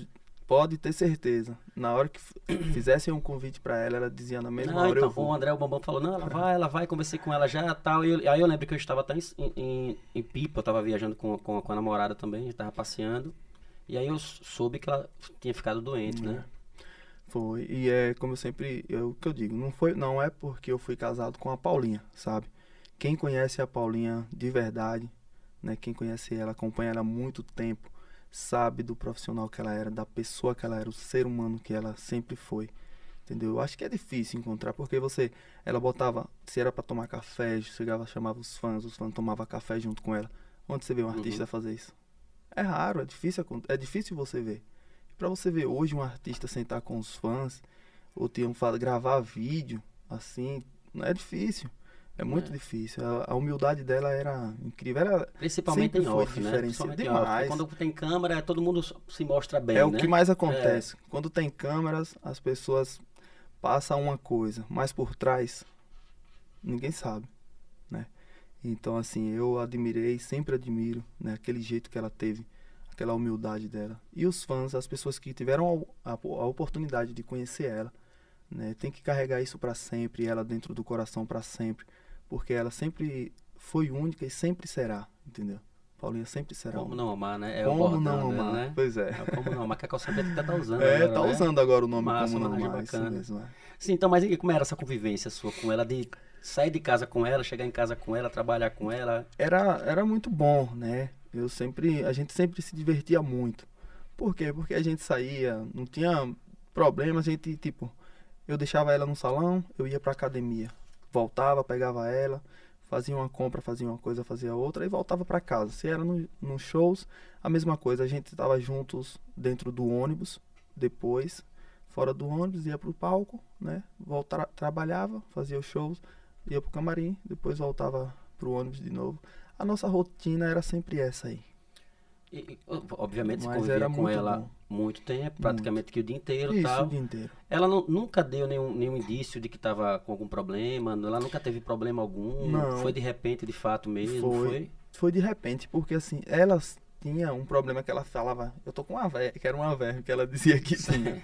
pode ter certeza. Na hora que fizessem um convite pra ela, ela dizia na mesma Não, hora então, eu vou. o André, o Bambam falou, não, ela vai, ela vai, conversei com ela já tal. E eu- aí eu lembro que eu estava até em, em, em Pipa, eu tava viajando com, com, com a namorada também, a gente tava passeando. E aí eu soube que ela tinha ficado doente, né? Foi. E é como eu sempre, eu o que eu digo, não foi, não é porque eu fui casado com a Paulinha, sabe? Quem conhece a Paulinha de verdade, né? Quem conhece ela, acompanha ela há muito tempo, sabe do profissional que ela era, da pessoa que ela era, o ser humano que ela sempre foi. Entendeu? Eu acho que é difícil encontrar, porque você, ela botava, se era pra tomar café, chegava, chamava os fãs, os fãs tomavam café junto com ela. Onde você vê um artista fazer isso? É raro, é difícil, é difícil você ver. Pra você ver hoje um artista sentar com os fãs, ou tinham falado gravar vídeo, assim, não é difícil. É muito É. difícil. A, a humildade dela era incrível. Era, Principalmente em off, né? Principalmente em off. Quando tem câmera, todo mundo se mostra bem, é o né? que mais acontece. Quando tem câmeras, as pessoas passam uma coisa, mas por trás ninguém sabe, né? Então assim, eu admirei, sempre admiro, né, aquele jeito que ela teve, aquela humildade dela. E os fãs, as pessoas que tiveram a, a- a oportunidade de conhecer ela, né, tem que carregar isso para sempre, ela dentro do coração para sempre, porque ela sempre foi única e sempre será, entendeu? Paulinha sempre será. Como não amar, né? É o Como bordão não amar? né? Pois é. É Como não amar, que a calça preta até tá <laughs> usando É, agora, tá né? usando agora o nome Massa, como não isso bacana. mesmo, é. Sim, então, mas e como era essa convivência sua com ela? De sair de casa com ela, chegar em casa com ela, trabalhar com ela? Era, era muito bom, né? Eu sempre, a gente sempre se divertia muito. Por quê? Porque a gente saía, não tinha problema, a gente, tipo, eu deixava ela no salão, eu ia pra academia. Voltava, pegava ela, fazia uma compra, fazia uma coisa, fazia outra e voltava pra casa. Se era no, nos shows, a mesma coisa, a gente tava juntos dentro do ônibus, depois, fora do ônibus, ia pro palco, né? Voltava, trabalhava, fazia os shows, ia pro camarim, depois voltava pro ônibus de novo. A nossa rotina era sempre essa aí. E, obviamente, você Mas convivia era com muito ela bom. muito tempo, praticamente que o dia inteiro Isso, tal. o dia inteiro. Ela nu- nunca deu nenhum, nenhum indício de que estava com algum problema, ela nunca teve problema algum. Não. Foi de repente, de fato mesmo, Foi. foi? Foi de repente, porque assim, ela tinha um problema que ela falava, eu tô com uma verme, que era uma verme que ela dizia que tinha.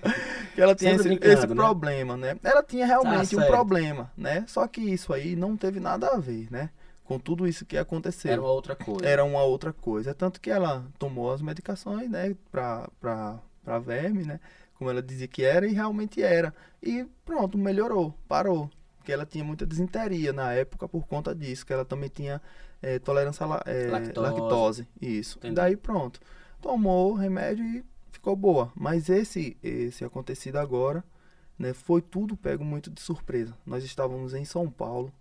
que ela tinha esse, esse né? problema, né? Ela tinha realmente Tá um certo. problema, né? Só que isso aí não teve nada a ver, né? Com tudo isso que aconteceu. Era uma outra coisa. era uma outra coisa. Tanto que ela tomou as medicações, né, pra, pra, pra verme, né, como ela dizia que era, e realmente era. E pronto, melhorou, parou. Porque ela tinha muita desinteria na época por conta disso, que ela também tinha eh, tolerância à eh, Lactose. lactose. Isso. Entendi. Daí pronto. Tomou o remédio e ficou boa. Mas esse, esse acontecido agora, né, foi tudo pego muito de surpresa. Nós estávamos em São Paulo,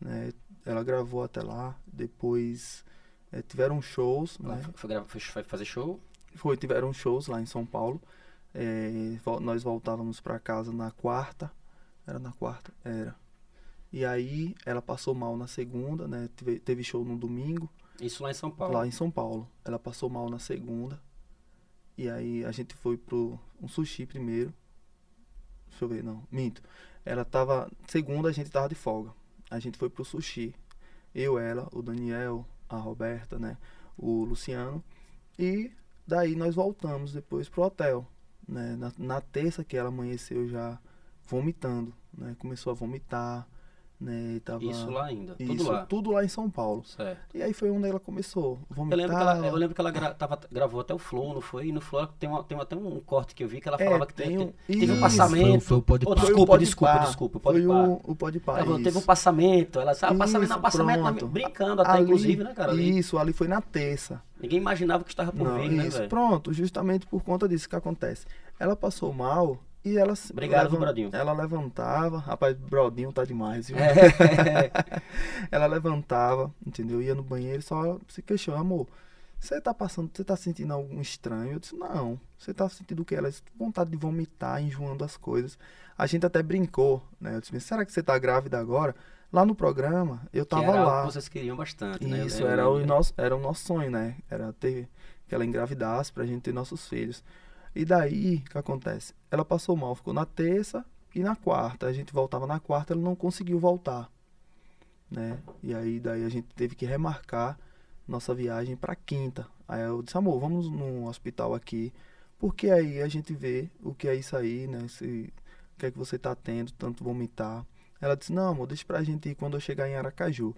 né, ela gravou até lá, depois eh, tiveram shows, Ela né? foi, foi fazer show? Foi, tiveram shows lá em São Paulo. Vol- nós voltávamos para casa na quarta. Era na quarta? Era. E aí ela passou mal na segunda, né? Teve, teve show no domingo, Isso lá em São Paulo. lá em São Paulo. Ela passou mal na segunda. E aí a gente foi pro um sushi primeiro. Deixa eu ver, não, minto. Ela tava. Segunda a gente tava de folga. A gente foi pro sushi. Eu, ela, o Daniel, a Roberta, né? O Luciano. E daí nós voltamos depois pro hotel. Né? Na, na terça que ela amanheceu já vomitando. Né? Começou a vomitar. Né? E tava... Isso lá ainda, Isso, tudo lá. tudo lá em São Paulo. Certo. E aí foi onde ela começou. Eu Vomitar. lembro que ela, eu lembro que ela gra- tava- gravou até o Flow, não foi? E no Flow tem, uma- tem até um corte que eu vi que ela É, falava que tem teve, um- teve um Isso. passamento. Foi- foi o Pode Oh, Pá. Foi o desculpa, desculpa, desculpa, Foi o, o Pode Ela falou, teve um passamento. Ela sabe, passamento Isso, não, passamento na- brincando até, Ali- inclusive, né, cara? Ali. Isso, ali foi na terça. Ninguém imaginava que estava por Não, vir, né, isso, velho? pronto, justamente por conta disso que acontece. Ela passou mal e ela se- Obrigado, viu, Brodinho? Ela levantava, rapaz, Brodinho tá demais, viu? É. <laughs> ela levantava, entendeu? Ia no banheiro e só se queixou, amor. Você tá passando, você tá sentindo algum estranho? Eu disse, não. Você tá sentindo o que? Ela disse, vontade de vomitar, enjoando as coisas. A gente até brincou, né? Eu disse, será que você tá grávida agora? Lá no programa, eu que tava era algo lá. que vocês queriam bastante, né? Isso, Eu era o, nosso, era o nosso sonho, né? Era ter que ela engravidasse pra gente ter nossos filhos. E daí, o que acontece? Ela passou mal, ficou na terça e na quarta. A gente voltava na quarta, ela não conseguiu voltar, né? E aí, daí a gente teve que remarcar nossa viagem pra quinta. Aí eu disse, amor, vamos no hospital aqui, porque aí a gente vê o que é isso aí, né? Se, o que é que você tá tendo, tanto vomitar. Ela disse, não, amor, deixa pra gente ir quando eu chegar em Aracaju.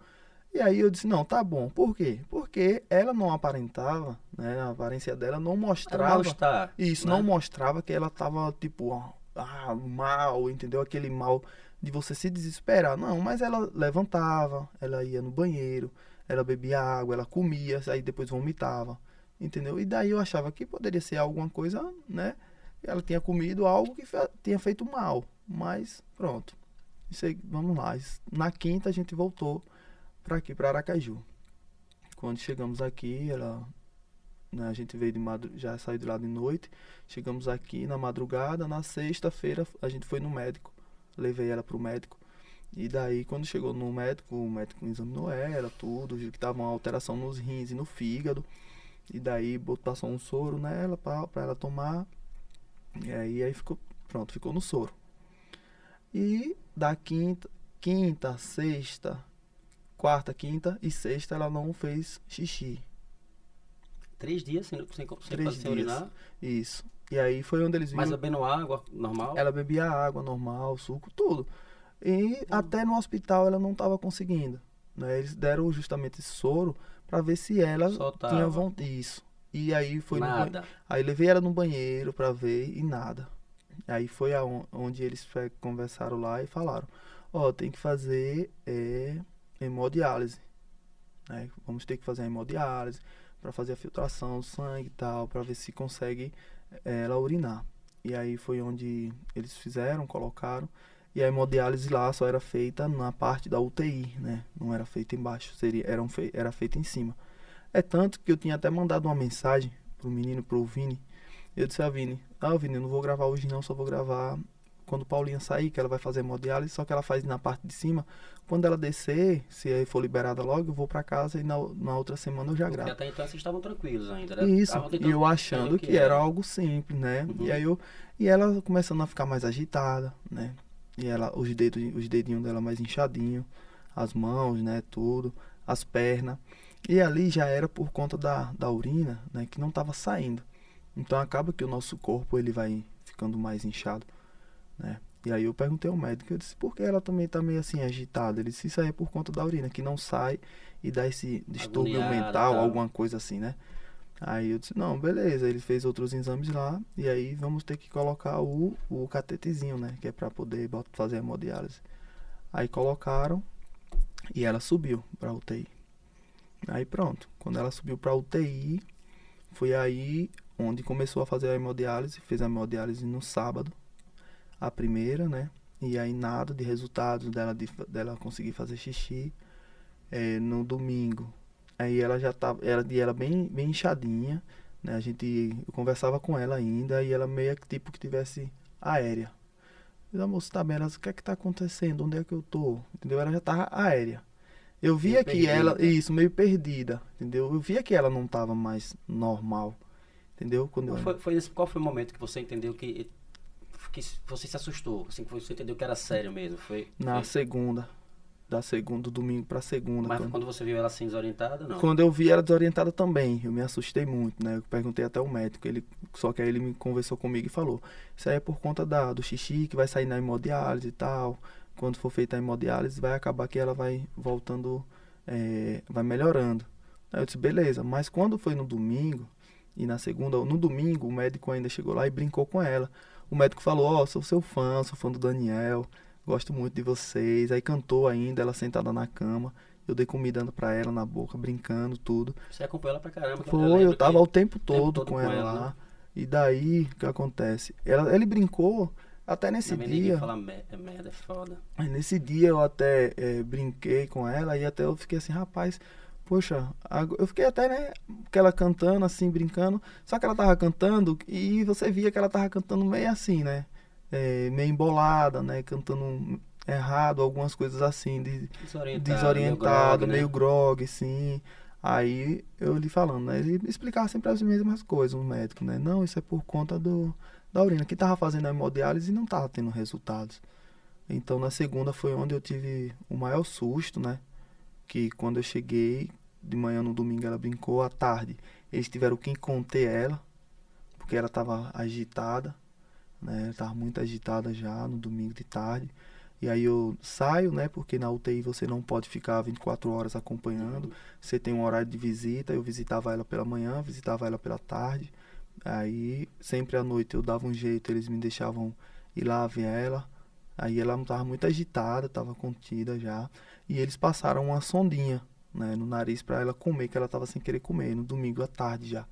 E aí eu disse, não, tá bom. Por quê? Porque ela não aparentava, né? A aparência dela não mostrava. mal-estar. Isso, né? não mostrava que ela tava, tipo, ah, mal, entendeu? Aquele mal de você se desesperar. Não, mas ela levantava, ela ia no banheiro, ela bebia água, ela comia, aí depois vomitava, entendeu? E daí eu achava que poderia ser alguma coisa, né? Ela tinha comido algo que tinha feito mal, mas pronto. Isso aí, vamos lá. Na quinta a gente voltou para aqui, para Aracaju. Quando chegamos aqui, ela né, a gente veio de madru já saiu de lá de noite, chegamos aqui na madrugada, na sexta-feira a gente foi no médico, levei ela pro médico. E daí quando chegou no médico, o médico examinou ela, tudo, viu que tava uma alteração nos rins e no fígado. E daí passou um soro nela pra ela tomar. E aí, aí ficou, pronto, ficou no soro. E da quinta, quinta, sexta, quarta, quinta e sexta ela não fez xixi. Três dias sem, sem, sem, Três sem dias. urinar, Isso. E aí foi onde eles viram. mas bebendo água normal. Ela bebia água normal, suco, tudo. E até no hospital ela não estava conseguindo. Né? Eles deram justamente esse soro para ver se ela tinha vontade. Isso. E aí foi Nada. Aí levei ela no banheiro para ver e nada. Aí foi onde eles conversaram lá e falaram: Ó, tem que fazer é, hemodiálise. Né? Vamos ter que fazer a hemodiálise para fazer a filtração do sangue e tal, para ver se consegue é, ela urinar. E aí foi onde eles fizeram, colocaram. E a hemodiálise lá só era feita na parte da UTI, né? Não era feita embaixo, seria, eram fei- era feita em cima. É tanto que eu tinha até mandado uma mensagem pro menino, pro Vini. Eu disse a Vini, ah Vini, eu não vou gravar hoje não, só vou gravar quando Paulinha sair, que ela vai fazer hemodiálise, só que ela faz na parte de cima. Quando ela descer, se aí for liberada logo, eu vou pra casa e na, na outra semana eu já Porque gravo. até então vocês estavam tranquilos ainda, né? Isso, e eu achando o que era algo simples, né? Uhum. E aí eu e ela começando a ficar mais agitada, né? E ela os dedos, os dedinhos dela mais inchadinho, as mãos, né, tudo, as pernas. E ali já era por conta da, da urina, né, que não estava saindo. Então acaba que o nosso corpo ele vai ficando mais inchado, né? E aí eu perguntei ao médico, eu disse, por que ela também tá meio assim agitada? Ele disse, isso aí é por conta da urina, que não sai e dá esse distúrbio Agoniada, mental, tal. alguma coisa assim, né? Aí eu disse, não, beleza. Ele fez outros exames lá e aí vamos ter que colocar o, o catetezinho, né? Que é pra poder fazer a hemodiálise. Aí colocaram e ela subiu pra UTI. Aí pronto. Quando ela subiu pra UTI, foi aí onde começou a fazer a hemodiálise. Fez a hemodiálise no sábado, a primeira, né? E aí nada de resultados dela, de, dela conseguir fazer xixi. É, no domingo, Aí ela já tava, ela e ela bem, bem inchadinha, né? A gente eu conversava com ela ainda e ela meio que tipo que tivesse aérea. Eu disse, moça, tá bem, ela disse, o que é que tá acontecendo? Onde é que eu tô? Entendeu? Ela já tava aérea. Eu via Meio que ela, perdida. isso, meio perdida, entendeu? Eu via que ela não tava mais normal, entendeu? Quando eu, foi, foi nesse- qual foi o momento que você entendeu que, que você se assustou? Assim, que você entendeu que era sério mesmo? Foi, na foi- segunda, da segunda, do domingo pra segunda. mas quando- quando você viu ela assim desorientada, não? Quando eu vi ela desorientada também, eu me assustei muito, né? Eu perguntei até ao médico, ele, só que aí ele me conversou comigo e falou: Isso aí é por conta da, do xixi que vai sair na hemodiálise e tal. Quando for feita a hemodiálise, vai acabar que ela vai voltando, é, vai melhorando. Aí eu disse: Beleza, mas quando foi no domingo e na segunda, no domingo, o médico ainda chegou lá e brincou com ela. O médico falou: Ó, sou seu fã, sou fã do Daniel, gosto muito de vocês. Aí cantou ainda, ela sentada na cama. Eu dei comida pra ela na boca, brincando, tudo. Você acompanhou ela pra caramba. Foi, eu, lembro tava que- o tempo todo, todo com com ela, ela, lá. né? E daí, o que acontece? Ela, ele brincou até nesse ninguém dia. fala é merda, é foda. Nesse dia eu até eh, brinquei com ela e até eu fiquei assim, rapaz, poxa, eu fiquei até, né, que ela cantando assim, brincando, só que ela tava cantando e você via que ela tava cantando meio assim, né, eh, meio embolada, né, cantando errado, algumas coisas assim, de, Desorientado. desorientado, meio grog, grog, sim. Aí eu lhe falando, né? Ele explicava sempre as mesmas coisas, o médico, né? Não, isso é por conta do, da urina, que tava fazendo a hemodiálise e não tava tendo resultados. Então na segunda foi onde eu tive o maior susto, né? Que quando eu cheguei, de manhã no domingo ela brincou, à tarde eles tiveram que conter ela, porque ela tava agitada, né? Ela tava muito agitada já no domingo de tarde. E aí eu saio, né? Porque na UTI você não pode ficar 24 horas acompanhando. Você tem um horário de visita. Eu visitava ela pela manhã, visitava ela pela tarde. Aí sempre à noite eu dava um jeito, eles me deixavam ir lá ver ela. Aí ela estava muito agitada, estava contida já. E eles passaram uma sondinha né, no nariz para ela comer, que ela estava sem querer comer, no domingo à tarde já.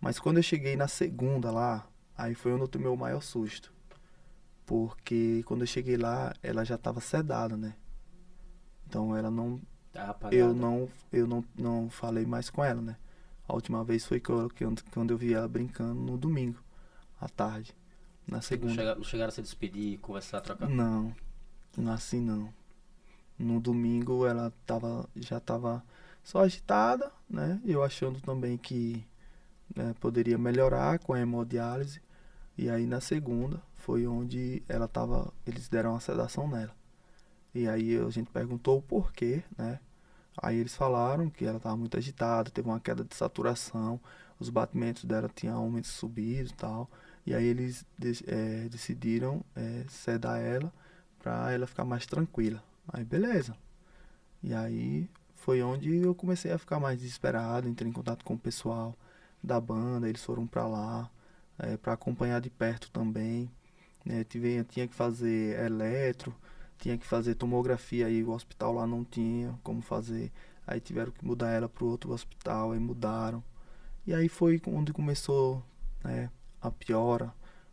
Mas quando eu cheguei na segunda lá, aí foi onde eu tomei o maior susto. Porque quando eu cheguei lá, ela já estava sedada, né? Então ela não Tá eu não eu não, não falei mais com ela, né? A última vez foi que eu- quando eu vi ela brincando no domingo, à tarde. Na Não, segunda. chega- não chegaram a se despedir, conversar, trocar. Não, não assim não. No domingo ela tava, já tava só agitada, né? Eu achando também que né, poderia melhorar com a hemodiálise. E aí na segunda foi onde ela tava, eles deram uma sedação nela. E aí a gente perguntou o porquê, né? Aí eles falaram que ela estava muito agitada, teve uma queda de saturação, os batimentos dela tinham aumentos subidos e tal. E aí eles eh, decidiram eh, sedar ela para ela ficar mais tranquila. Aí beleza. E aí foi onde eu comecei a ficar mais desesperado, entrei em contato com o pessoal da banda, eles foram para lá para acompanhar de perto também. né? tive, tinha que fazer eletro, tinha que fazer tomografia aí o hospital lá não tinha como fazer. Aí tiveram que mudar ela para outro hospital, aí mudaram. E aí foi onde começou né, a piora.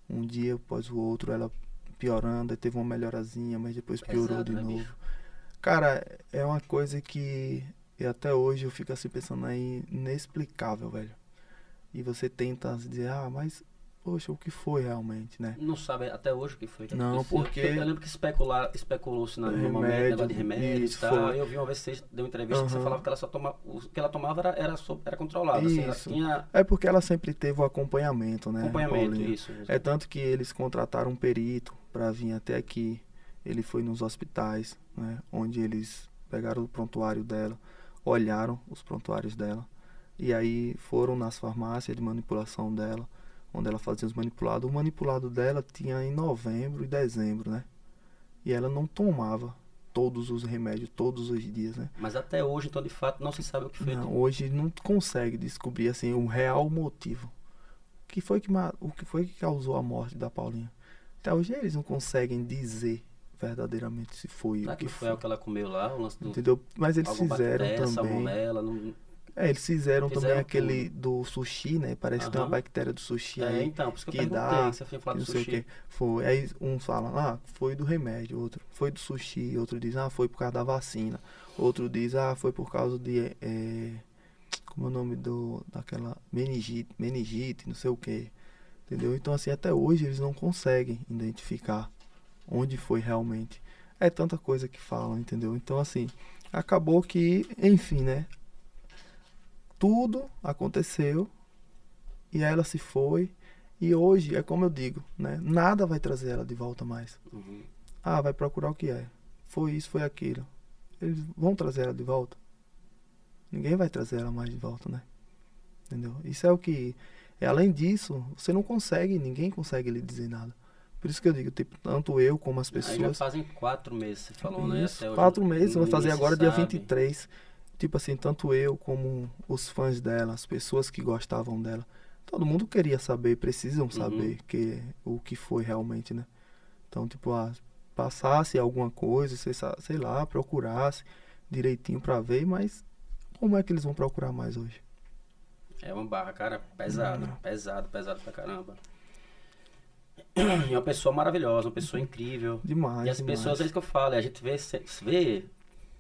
Um dia após o outro, ela piorando, aí teve uma melhorazinha, mas depois piorou Pesado, de né, novo. bicho? Cara, é uma coisa que e até hoje eu fico assim pensando aí, inexplicável, velho. E você tenta dizer, ah, mas, poxa, o que foi realmente, né? Não sabe até hoje o que foi que Não, porque- Eu lembro que especular, especulou-se no Remédio, momento, negócio de remédio isso, e tal. foi. Eu vi uma vez que você deu uma entrevista que você falava que ela só tomava. O que ela tomava era, era, era controlado. Assim, Isso. tinha É porque ela sempre teve o acompanhamento, né? acompanhamento, Paulinho? isso. É tanto que eles contrataram um perito para vir até aqui. Ele foi nos hospitais, né? Onde eles pegaram o prontuário dela, olharam os prontuários dela. E aí foram nas farmácias de manipulação dela, onde ela fazia os manipulados. O manipulado dela tinha em novembro e dezembro, né? E ela não tomava todos os remédios, todos os dias, né? Mas até hoje, então, de fato, não se sabe o que foi. Não, hoje não consegue descobrir assim o real motivo. O que foi que o que foi que causou a morte da Paulinha? Até hoje eles não conseguem dizer verdadeiramente se foi Será o que que foi foi. o que ela comeu lá? O lance do. Entendeu? Mas eles fizeram bactéria, também. salmonela, não... É, eles fizeram, também Fizeram aquele do sushi, né? Parece que tem uma Aham. bactéria do sushi É, aí. então, por isso que, que eu perguntei, dá, que você tinha falado do não sei o sushi. que. Foi. Aí um fala, ah, foi do remédio, outro foi do sushi, outro diz, ah, foi por causa da vacina. Outro diz, ah, foi por causa de. eh, como é o nome do. daquela meningite, meningite, não sei o que. Entendeu? Então assim, até hoje eles não conseguem identificar onde foi realmente. É tanta coisa que falam, entendeu? Então assim, acabou que, enfim, né? Tudo aconteceu e ela se foi. E hoje é como eu digo, né? Nada vai trazer ela de volta mais. Uhum. Ah, vai procurar o que é. Foi isso, foi aquilo. Eles vão trazer ela de volta? Ninguém vai trazer ela mais de volta, né? Entendeu? Isso é o que. É, Além disso, você não consegue, ninguém consegue lhe dizer nada. Por isso que eu digo, tipo, tanto eu como as Aí já pessoas. fazem quatro meses, você falou, né? Isso, Até hoje quatro meses, vai fazer agora dia sabe. 23. Tipo assim, tanto eu como os fãs dela, as pessoas que gostavam dela, todo mundo queria saber, precisam saber que, o que foi realmente, né? Então, tipo, ah, passasse alguma coisa, sei, sei lá, procurasse direitinho pra ver, mas como é que eles vão procurar mais hoje? É uma barra, cara, pesado, Não. pesado, pesado pra caramba. E é uma pessoa maravilhosa, uma pessoa incrível. Demais, E as demais. pessoas, é isso que eu falo, a gente vê, vê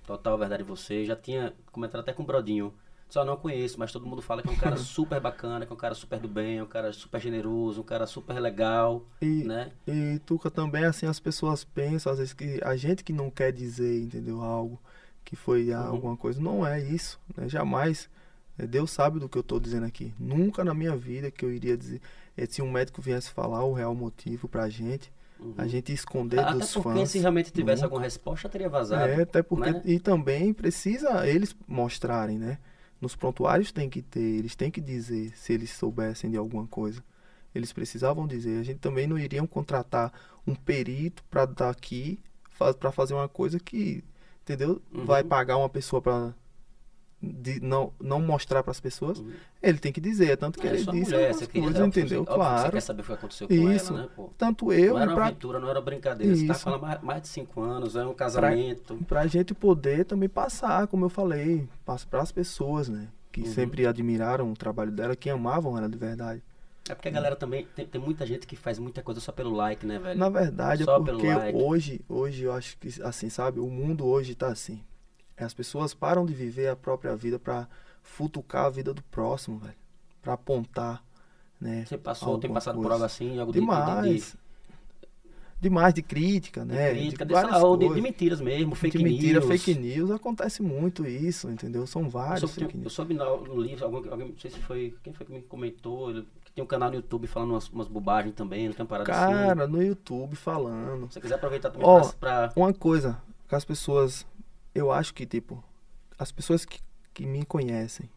total verdade você. Já tinha comentado até com o Brodinho. Só não conheço, mas todo mundo fala que é um cara <laughs> super bacana, que é um cara super do bem, um cara super generoso, um cara super legal, E, né? E Tuca também, assim, as pessoas pensam, às vezes, que a gente que não quer dizer, entendeu? Algo que foi ah, Uhum. alguma coisa. Não é isso, né? Jamais. É, Deus sabe do que eu tô dizendo aqui. Nunca na minha vida que eu iria dizer. eh, Se um médico viesse falar o real motivo pra gente, Uhum. a gente esconder Até dos porque fãs. se realmente tivesse nunca. alguma resposta, teria vazado. É, até porque. né? E também precisa eles mostrarem, né? Nos prontuários tem que ter, eles têm que dizer se eles soubessem de alguma coisa. Eles precisavam dizer. A gente também não iriam contratar um perito para daqui para fazer uma coisa que, entendeu? Uhum. Vai pagar uma pessoa para não não mostrar para as pessoas. Uhum. Ele tem que dizer, é tanto que É, ele disse mulher, algumas você coisas, entendeu? Você, que Você claro. quer saber o que aconteceu com Isso. ela, né, pô? Tanto eu não era pra, aventura, não era brincadeira. Você tá Isso. falando mais, mais de cinco anos, é um casamento. pra gente poder também passar, como eu falei, para as pessoas, né? Que Uhum. sempre admiraram o trabalho dela, que amavam ela de verdade. É porque a galera também. Tem, tem muita gente que faz muita coisa só pelo like, né, velho? Na verdade, Só é pelo porque like. hoje, hoje eu acho que, assim, sabe, o mundo hoje tá assim. As pessoas param de viver a própria vida para futucar a vida do próximo, velho. Pra apontar, né? Você passou, tem passado por coisa. algo assim, algo de- de, de, Demais. Demais de crítica, de né? crítica, de, de sei várias ou de, de mentiras mesmo, fake de mentira, news. fake news, acontece muito isso, entendeu? São Eu vários soube, fake eu news. soube no, no livro, alguém, alguém, não sei se foi, quem foi que me comentou, ele- tem um canal no YouTube falando umas, umas bobagens também, não tem parada assim. Cara, no YouTube falando. Se você quiser aproveitar também pra, pra- Uma coisa que as pessoas, eu acho que, tipo, as pessoas que, que me conhecem,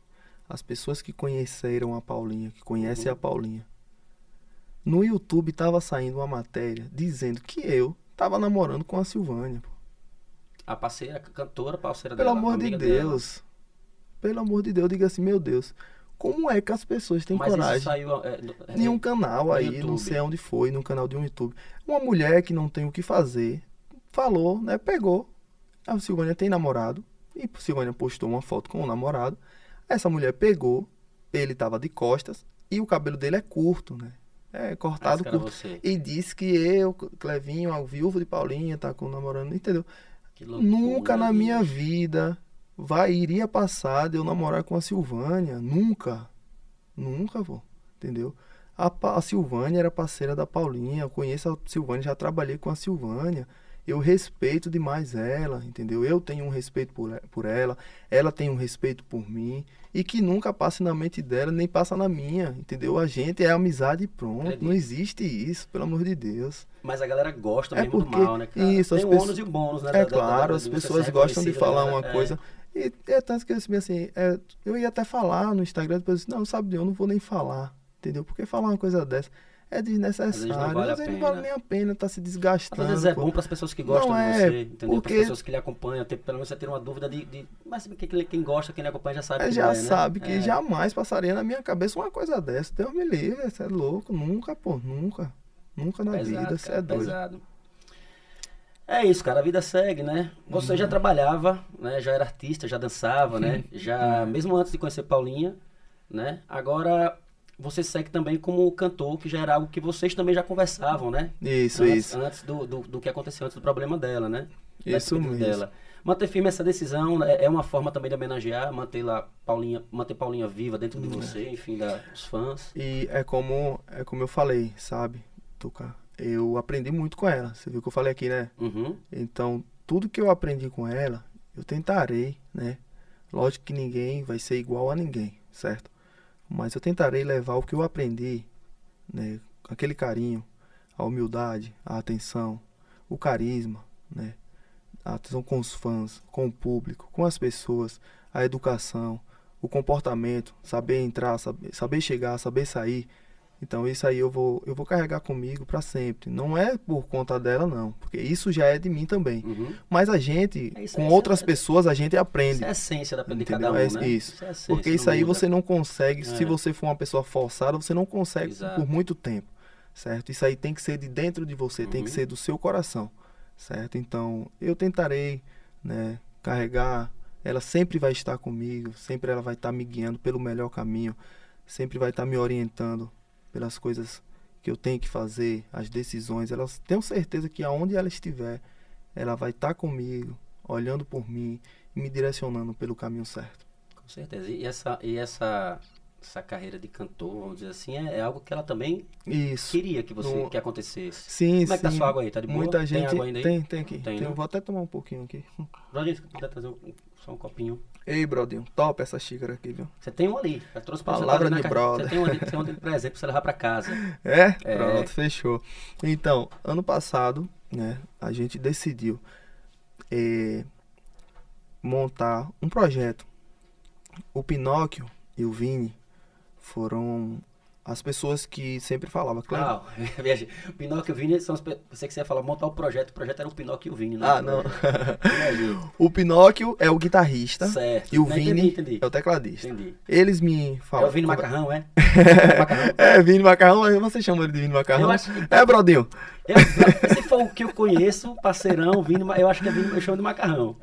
as pessoas que conheceram a Paulinha, que conhecem Uhum. a Paulinha, no YouTube tava saindo uma matéria dizendo que eu tava namorando com a Silvânia. pô. a parceira, a cantora, parceira Pelo dela, amor de amiga dela. Deus. Pelo amor de Deus, diga assim, meu Deus. Como é que as pessoas têm Mas isso coragem? saiu... É, é, em um canal aí, YouTube. não sei onde foi, num canal de um YouTube. Uma mulher que não tem o que fazer, falou, né? Pegou. A Silvânia tem namorado. E a Silvânia postou uma foto com o namorado. Essa mulher pegou, ele tava de costas e o cabelo dele é curto, né? É cortado curto. E disse que eu, Clevinho, a viúva de Paulinha, tá com namorando, entendeu? Loucura, Nunca na minha vida vai iria passar de eu namorar com a Silvânia. Nunca. Nunca, vou. Entendeu? A, a Silvânia era parceira da Paulinha. Eu conheço a Silvânia, já trabalhei com a Silvânia. Eu respeito demais ela, entendeu? Eu tenho um respeito por, por ela, ela tem um respeito por mim. E que nunca passe na mente dela, nem passa na minha, entendeu? A gente é amizade e pronto. Acredito. Não existe isso, pelo amor de Deus. Mas a galera gosta É mesmo do porque- mal, né, cara? isso, Tem as pessoas- ônus e bônus, né? É da- da- claro, da- as de você pessoas gostam de falar né? uma É. coisa. E é tanto que eu disse assim, é, eu ia até falar no Instagram, depois eu disse, não, sabe, eu não vou nem falar, entendeu? Porque falar uma coisa dessa é desnecessário, Às vezes não vale a vezes pena. vale nem a pena estar se Mas desgastando. às vezes é pô. bom para as pessoas que gostam Não de é, você, entendeu? Para porque- as pessoas que lhe acompanham, ter, pelo menos você ter uma dúvida de. de- mas quem, gosta, quem lhe acompanha já sabe É, já é, né? sabe que É. jamais passaria na minha cabeça uma coisa dessa. Deus me livre, você é louco, nunca, pô, nunca. Nunca na Pesado, vida, você é doido. pesado. É isso, cara, a vida segue, né? Você Uhum. já trabalhava, né? Já era artista, já dançava, né? Já, mesmo antes de conhecer Paulinha, né? Agora você segue também como cantor, que já era algo que vocês também já conversavam, né? Isso, antes, isso. Antes do, do, do que aconteceu, antes do problema dela, né? Isso mesmo. Dela. Manter firme essa decisão né, é uma forma também de homenagear, manter lá Paulinha, manter Paulinha viva dentro de Hum, você, enfim, da, dos fãs. E é como, é como eu falei, sabe, Tuca? Eu aprendi muito com ela. Você viu que eu falei aqui, né? Uhum. Então, tudo que eu aprendi com ela, eu tentarei, né? Lógico que ninguém vai ser igual a ninguém, certo? Mas eu tentarei levar o que eu aprendi, né? Aquele carinho, a humildade, a atenção, o carisma, né? A atenção com os fãs, com o público, com as pessoas, a educação, o comportamento, saber entrar, saber, saber chegar, saber sair. Então isso aí eu vou, eu vou carregar comigo para sempre. Não é por conta dela não, porque isso já é de mim também. Uhum. Mas a gente, É isso, com é isso, outras é- pessoas, a gente aprende. Isso é a essência da, de cada um, É né? isso. é a essência, Porque isso aí muda. você não consegue, se É. você for uma pessoa forçada, você não consegue Exato. por muito tempo, certo? Isso aí tem que ser de dentro de você, tem que Uhum. ser do seu coração, certo? Então, eu tentarei, né, carregar, ela sempre vai estar comigo, sempre ela vai estar me guiando pelo melhor caminho, sempre vai estar me orientando pelas coisas que eu tenho que fazer, as decisões, elas tenho certeza que aonde ela estiver, ela vai estar comigo, olhando por mim e me direcionando pelo caminho certo. Com certeza. E essa, e essa, essa carreira de cantor, vamos dizer assim, é, é algo que ela também Isso. queria que você No- que acontecesse. Sim, Como é que tá sim. sua água aí? Tá de boa? Muita Tem gente água ainda aí? tem, tem aqui. Tem, Tem, né? Vou até tomar um pouquinho aqui. Brodinho, puder trazer um- só um copinho. Ei, Brodinho, top essa xícara aqui, viu? Você tem um ali. Eu trouxe pra Palavra você. ali de brother. Você tem um ali, tem um ali de presente pra você levar pra casa. <laughs> É? É. Pronto, fechou. Então, ano passado, né, a gente decidiu eh, montar um projeto. O Pinóquio e o Vini foram as pessoas que sempre falavam, claro. Ah, <laughs> viajei. O Pinóquio e o Vini são as. Você que você ia falar, montar o projeto. O projeto era o Pinóquio e o Vini, né? Ah, não. Viajei. <laughs> o Pinóquio é o guitarrista Certo. e o Não, Vini Entendi, entendi. é o tecladista. Entendi. Eles me É falam. o Vini Macarrão, é? <laughs> Macarrão. É, Vini Macarrão, mas você chama ele de Vini Macarrão? Eu acho que- É, Brodinho. Eu- se for o que eu conheço, parceirão, Vini, eu acho que é Vini, eu chamo de Macarrão.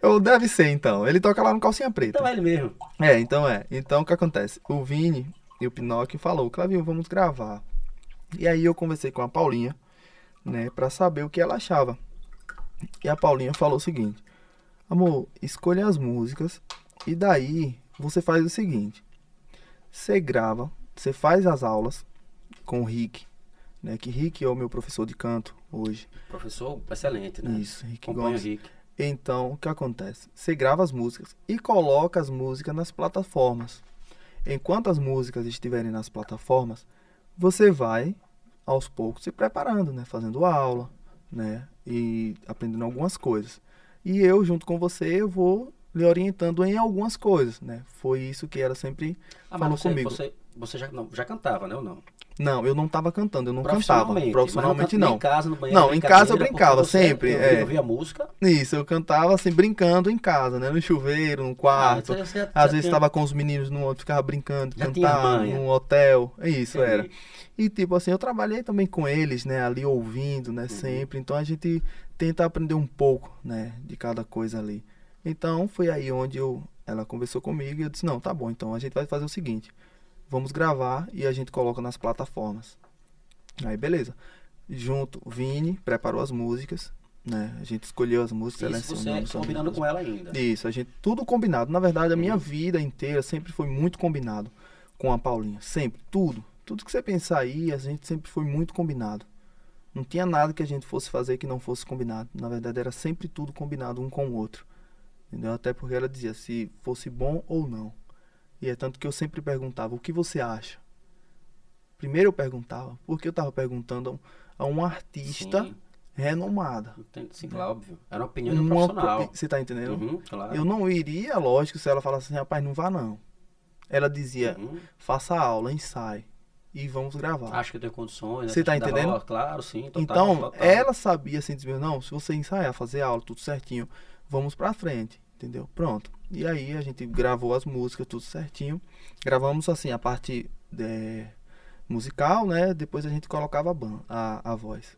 Eu deve ser, então. Ele toca lá no Calcinha Preta. Então é ele mesmo. É, então é. Então o que acontece? O Vini e o Pinóquio falou, Clavinho, vamos gravar. E aí eu conversei com a Paulinha, né, pra saber o que ela achava. E a Paulinha falou o seguinte: Amor, escolha as músicas e daí você faz o seguinte: você grava, você faz as aulas com o Rick, né? Que Rick é o meu professor de canto hoje. Professor excelente, né? Isso, Rick Gomes. Rick. Então, o que acontece? Você grava as músicas e coloca as músicas nas plataformas. Enquanto as músicas estiverem nas plataformas, você vai aos poucos se preparando, né, fazendo aula, né, e aprendendo algumas coisas. E eu junto com você, eu vou lhe orientando em algumas coisas, né? Foi isso que ela sempre Ah, falou você, comigo. você, você já, não, já cantava, né ou não? Não, eu não estava cantando, eu não cantava Profissionalmente. profissionalmente mas não. Em casa, no banheiro, Não, em casa eu brincava sempre, Eu, é. ouvia música. Isso, eu cantava assim brincando em casa, né, no chuveiro, no quarto. Ah, já- Às já vezes estava com os meninos no outro, ficava brincando, manha. num hotel. É isso, Entendi. era. E tipo assim, eu trabalhei também com eles, né, ali ouvindo, Uhum. né, sempre. Então a gente tenta aprender um pouco, né, de cada coisa ali. Então foi aí onde eu, ela conversou comigo e eu disse: "Não, tá bom, então a gente vai fazer o seguinte, vamos gravar e a gente coloca nas plataformas". Aí beleza. Junto, o Vini preparou as músicas, né? A gente escolheu as músicas, Isso você selecionamos as combinando com ela ainda. Isso, a gente tudo combinado. Na verdade, a minha Uhum. vida inteira sempre foi muito combinado com a Paulinha, sempre, tudo. Tudo que você pensar aí, a gente sempre foi muito combinado. Não tinha nada que a gente fosse fazer que não fosse combinado. Na verdade, era sempre tudo combinado um com o outro. Entendeu? Até porque ela dizia se fosse bom ou não. E é tanto que eu sempre perguntava: "O que você acha?" Primeiro eu perguntava, porque eu estava perguntando a um- artista Sim, renomada. sim, claro, óbvio. Era uma opinião de um Uma- profissional. Você tá entendendo? Uhum, claro. Eu não iria, lógico, se ela falasse assim, rapaz, não vá não. Ela dizia, Uhum. faça a aula, ensaie e vamos gravar. Acho que eu tenho condições. né, Você tá entendendo? rola, Claro, sim. Total, então, total. ela sabia assim, dizer, não, se você ensaiar, fazer aula, tudo certinho, vamos pra frente, entendeu? Pronto. E aí a gente gravou as músicas, tudo certinho. Gravamos assim, a parte é, musical, né? Depois a gente colocava a, ban a, a voz,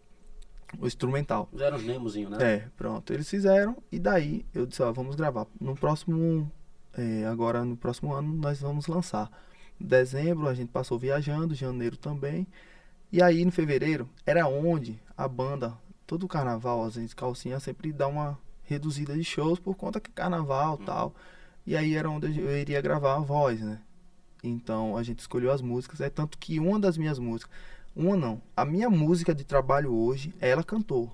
o instrumental. Fizeram uns nemozinhos, né? É, pronto. Eles fizeram e daí eu disse, ó, vamos gravar. No próximo, é, agora no próximo ano nós vamos lançar. Dezembro a gente passou viajando, janeiro também. E aí no fevereiro era onde a banda, todo o carnaval, a gente calcinha sempre dá uma reduzida de shows por conta que carnaval e tal. E aí era onde eu iria gravar a voz, né? Então a gente escolheu as músicas. É tanto que uma das minhas músicas, uma não, a minha música de trabalho hoje, ela cantou.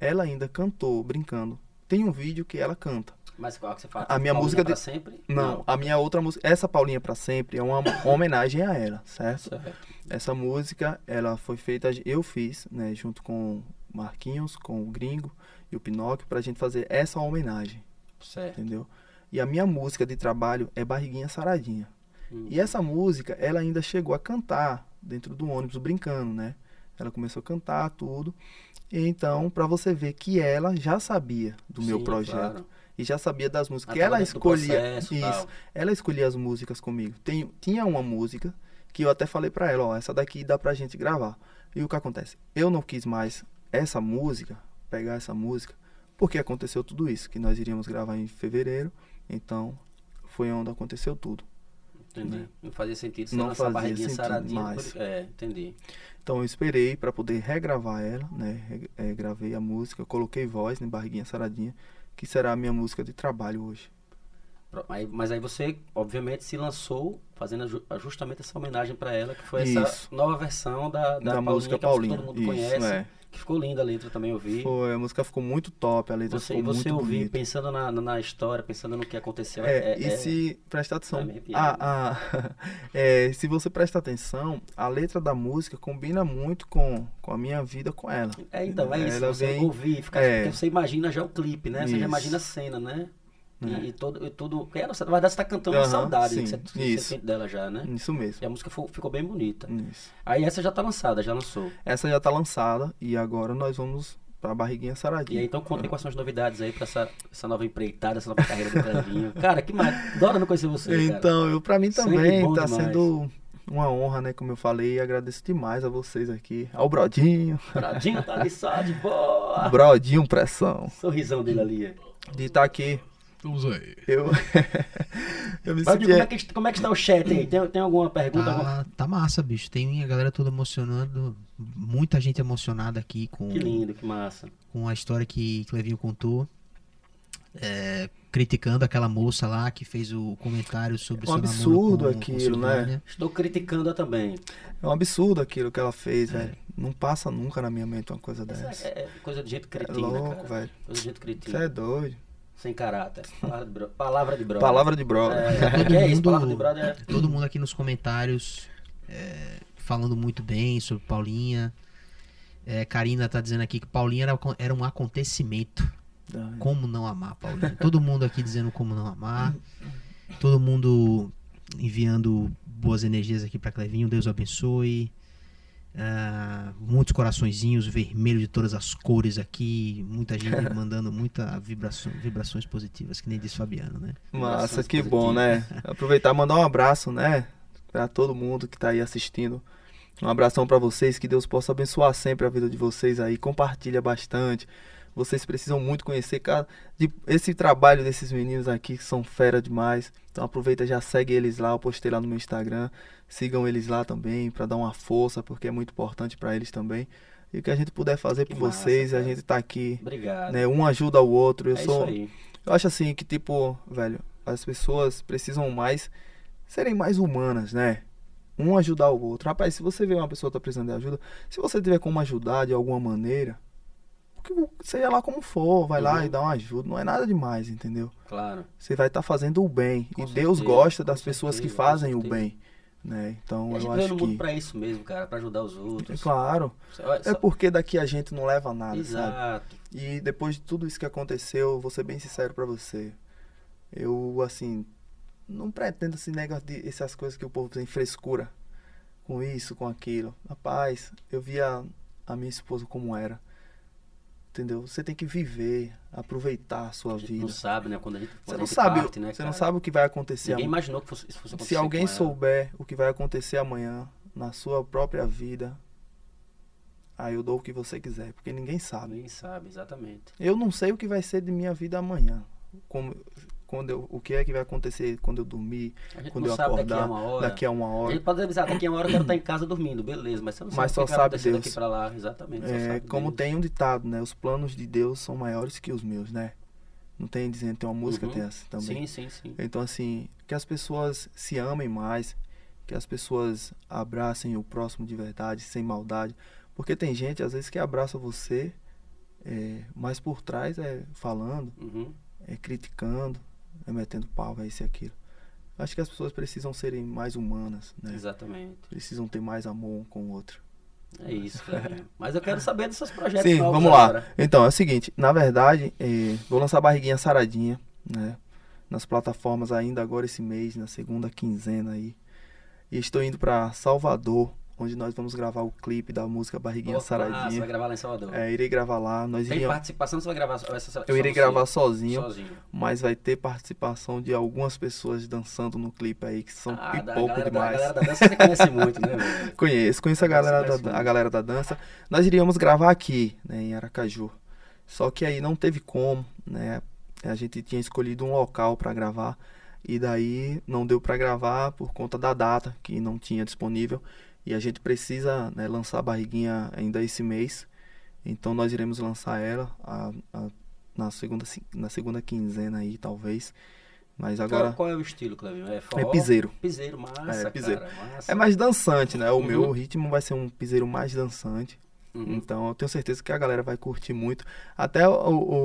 Ela ainda cantou, brincando. Tem um vídeo que ela canta. Mas qual que você fala? A minha Paulinha música pra de- sempre? Não, a minha outra música, essa Paulinha pra sempre, é uma <coughs> homenagem a ela, certo? Certo. Essa música, ela foi feita, eu fiz, né, junto com o Marquinhos, com o Gringo e o Pinóquio, pra gente fazer essa homenagem, Certo. entendeu? E a minha música de trabalho é Barriguinha Saradinha. Hum. E essa música, ela ainda chegou a cantar dentro do ônibus, brincando, né? Ela começou a cantar tudo. E então, pra você ver que ela já sabia do meu Sim, projeto. claro. E já sabia das músicas. Ah, que ela escolhia. processo isso. tal. Ela escolhia as músicas comigo. Tem, tinha uma música que eu até falei pra ela, ó, essa daqui dá pra gente gravar. E o que acontece? Eu não quis mais essa música, pegar essa música, porque aconteceu tudo isso, que nós iríamos gravar em fevereiro, então foi onde aconteceu tudo. Entendi. Não fazia sentido você Não lançar fazia barriguinha sentido saradinha. mais. por- É, entendi. Então eu esperei pra poder regravar ela, né? Eh, gravei a música, coloquei voz em Barriguinha Saradinha, que será a minha música de trabalho hoje. Mas aí você, obviamente, se lançou fazendo ju- justamente essa homenagem pra ela, que foi essa Isso. nova versão da, da, Da, música que eu acho que Paulinha. todo mundo Isso, conhece. é. Que ficou linda a letra também, eu vi. Foi, a música ficou muito top, a letra Você, ficou você muito ouvir, bonita. pensando na, na, história, pensando no que aconteceu. É, e se presta atenção, vai me arrepiar, a, a- é, se você presta atenção, a letra da música combina muito com, com a minha vida com ela. É, então, é isso. Ela você vem- ouvir, ficar, é. porque você imagina já o clipe, né? Você já Isso. imagina a cena, né? E, É. e todo, e tudo. É, na verdade, você tá cantando Aham, saudade sim, que você, que você dela já, né? Isso mesmo. E a música fo- ficou bem bonita. Isso. Aí essa já tá lançada, já lançou. Essa já tá lançada e agora nós vamos pra Barriguinha E Saradinha. aí, então conta aí quais são as novidades aí pra essa, essa nova empreitada, essa nova carreira do Clevinho. <laughs> Cara, que mais. Adoro não conhecer você, cara. Então, eu para mim também tá demais. sendo uma honra, né, como eu falei, e agradeço demais a vocês aqui, ao Brodinho, Bradinho tá ali só de boa. Brodinho Pressão, Sorrisão dele ali. de estar aqui. Estamos aí. Eu <laughs> eu me Bradinho, senti como é, que, como é que está o chat aí? Tem, tem alguma pergunta? alguma- Tá, tá massa, bicho. Tem a galera toda emocionando. Muita gente emocionada aqui com, Que lindo, que massa. com a história que Clevinho contou. É, criticando aquela moça lá que fez o comentário sobre Um seu absurdo com, aquilo, com né? Estou criticando-a também. É um absurdo aquilo que ela fez, velho. Não passa nunca na minha mente uma coisa Essa dessa. é, é coisa de gente É cretina, louco, cara. velho. Coisa de cretina. Você é doido. Sem caráter. Palavra de, bro... Palavra de brother. Palavra de brother. É, Todo que é isso? mundo- Palavra de brother é... Todo mundo aqui nos comentários é, falando muito bem sobre Paulinha. É, Karina tá dizendo aqui que Paulinha era, era um acontecimento. Como não amar, Paulinha? Todo mundo aqui dizendo como não amar. Todo mundo enviando boas energias aqui pra Clevinho. Deus abençoe. Ah, muitos coraçõezinhos vermelhos de todas as cores aqui. Muita gente <laughs> mandando muita vibração, vibrações positivas, que nem diz Fabiano, né? Massa, Vibrações que bom, né? <laughs> Aproveitar e mandar um abraço, né? Pra todo mundo que tá aí assistindo. Um abração pra vocês, que Deus possa abençoar sempre a vida de vocês aí. Compartilha bastante. Vocês precisam muito conhecer cada, de, esse trabalho desses meninos aqui que são fera demais. Então aproveita, já segue eles lá, eu postei lá no meu Instagram. Sigam eles lá também pra dar uma força, porque é muito importante pra eles também. E o que a gente puder fazer Que por massa, vocês, a cara. gente tá aqui, Obrigado. né? Um ajuda o outro. Eu é sou eu acho assim que, tipo, velho, as pessoas precisam mais serem mais humanas, né? Um ajudar o outro. Rapaz, se você vê uma pessoa que tá precisando de ajuda, se você tiver como ajudar de alguma maneira, seja lá como for, vai lá Uhum. e dá uma ajuda. Não é nada demais, entendeu? Claro. Você vai estar fazendo o bem. Com e Deus certeza, gosta com das pessoas que certeza, com fazem o bem, né? Então eu acho que pra isso mesmo, cara. Pra ajudar os outros. é claro. É porque daqui a gente não leva nada, sabe? Exato. E depois de tudo isso que aconteceu, vou ser bem sincero pra você. Eu, assim, não pretendo esse negócio de essas coisas que o povo tem frescura com isso, com aquilo. Rapaz, eu via a minha esposa como era. Entendeu? Você tem que viver, aproveitar a sua A gente vida. não sabe, né? Quando a gente, Você quando a não sabe, parte, né, você não cara? sabe o que vai acontecer Ninguém amanhã. imaginou que fosse, isso fosse acontecer Se alguém souber o que vai acontecer amanhã na sua própria vida, aí eu dou o que você quiser, porque ninguém sabe. Ninguém sabe, exatamente. Eu não sei o que vai ser de minha vida amanhã. Como, quando eu, o que é que vai acontecer quando eu dormir, quando eu acordar, daqui a uma hora. daqui a uma A hora. gente pode avisar, daqui a uma hora eu quero <coughs> estar em casa dormindo, beleza, mas você não sabe Mas o só que vai sabe acontecer Deus. daqui pra lá, exatamente. É, como Deus. tem um ditado, né? Os planos de Deus são maiores que os meus, né? Não tem dizendo, tem uma música Uhum. tem essa também. Sim, sim, sim. Então assim, que as pessoas se amem mais, que as pessoas abracem o próximo de verdade, sem maldade. Porque tem gente, às vezes, que abraça você, é, mas por trás é falando, Uhum. é criticando, é metendo pau, é isso e aquilo. Acho que as pessoas precisam serem mais humanas, né? Exatamente. Precisam ter mais amor um com o outro. É isso, <laughs> Clevinho. Mas eu quero saber dos seus projetos Sim, vamos lá. agora. Então, é o seguinte, na verdade, eh, vou lançar Barriguinha Saradinha, né? Nas plataformas ainda agora esse mês, na segunda quinzena aí. E estou indo para Salvador, onde nós vamos gravar o clipe da música Barriguinha Pô, ah, você vai Saradinha. gravar lá em Salvador. É, irei gravar lá. Nós Tem iríamos, participação, você vai gravar essa eu irei gravar sozinho, Sozinho. mas vai ter participação de algumas pessoas dançando no clipe aí, que são Ah, pipoco galera, demais. galera da dança você conhece muito, né? <laughs> Conheço, conheço a galera, da, muito. a galera da dança. Nós iríamos gravar aqui, né, em Aracaju. Só que aí não teve como, né? A gente tinha escolhido um local para gravar e daí não deu para gravar por conta da data que não tinha disponível e a gente precisa né, lançar a barriguinha ainda esse mês. Então nós iremos lançar ela a- a- na segunda na segunda quinzena aí, talvez. Mas agora Qual, qual é o estilo, Clevinho? É, forró? é piseiro. Piseiro, massa, É, piseiro. cara, massa. É mais dançante, né? O Uhum. meu ritmo vai ser um piseiro mais dançante. Uhum. Então eu tenho certeza que a galera vai curtir muito. Até o,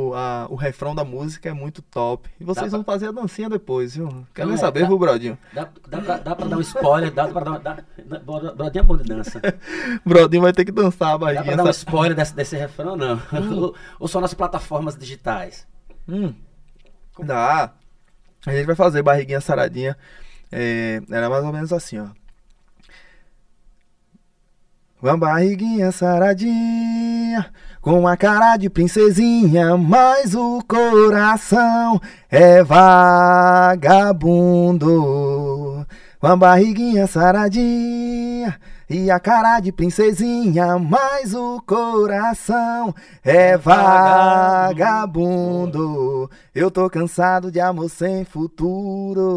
o, a- o refrão da música é muito top. E vocês Dá vão fazer a dancinha depois, viu? Quero Não, nem é, saber, dá- viu, Brodinho? Dá, dá, pra, dá pra dar um spoiler, dá pra dar. Dá, dá, Brodinho é bom de dança. <laughs> Brodinho vai ter que dançar a Dá pra barriguinha. dar um spoiler desse, desse refrão, não? ou, <laughs> ou só nas plataformas digitais? Hum. Dá. A gente vai fazer barriguinha saradinha. É, era mais ou menos assim, ó. Uma barriguinha saradinha, com a cara de princesinha, mas o coração é vagabundo. Uma barriguinha saradinha e a cara de princesinha, mas o coração é vagabundo. Eu tô cansado de amor sem futuro.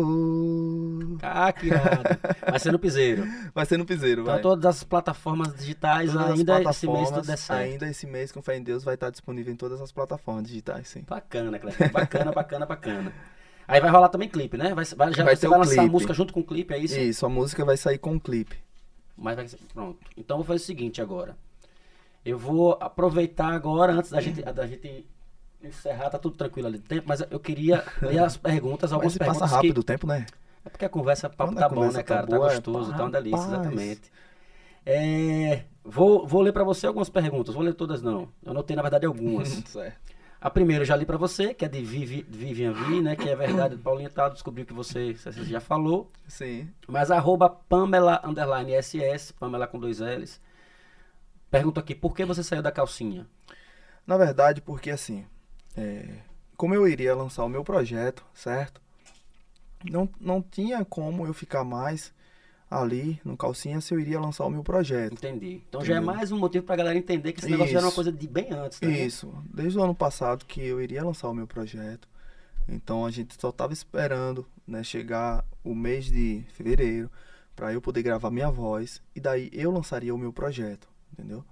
Ah, que irado. Vai ser no piseiro. Vai ser no piseiro, Então vai. todas as plataformas digitais Todas as ainda esse mês tudo der certo. Ainda esse mês, com fé em Deus, vai estar disponível em todas as plataformas digitais, sim. Bacana, Cleber. Bacana, bacana, bacana. Aí vai rolar também clipe, né? Vai, vai, já Vai você vai o lançar a clipe. música junto com o clipe, é isso? Isso, a música vai sair com um clipe. Mas vai ser. Pronto. Então vou fazer o seguinte agora. Eu vou aproveitar agora, antes da gente, da gente encerrar, tá tudo tranquilo ali do tempo, mas eu queria ler as perguntas, algumas Mas perguntas. passa que- rápido o tempo, né? É porque a conversa papo tá bom, né, tá cara? Tá boa, é gostoso, pá, tá uma delícia, rapaz. exatamente. É, vou, vou ler pra você algumas perguntas, vou ler todas não. Eu anotei, na verdade, algumas. <laughs> certo. A primeira eu já li pra você, que é de Vivi, Vivian Vi, né? Que é verdade, Paulinha tá, descobriu que você, você já falou. Sim. Mas arroba Pamela underline SS, Pamela com dois L's. Pergunta aqui, por que você saiu da calcinha? Na verdade, porque assim, é, como eu iria lançar o meu projeto, certo? Não, não tinha como eu ficar mais ali no calcinha se eu iria lançar o meu projeto. Entendi. Então já é Entendeu? mais um motivo pra galera entender que esse negócio já era uma Isso. coisa de bem antes, né? Isso, desde o ano passado que eu iria lançar o meu projeto. Então a gente só tava esperando, né, chegar o mês de fevereiro para eu poder gravar minha voz e daí eu lançaria o meu projeto, entendeu?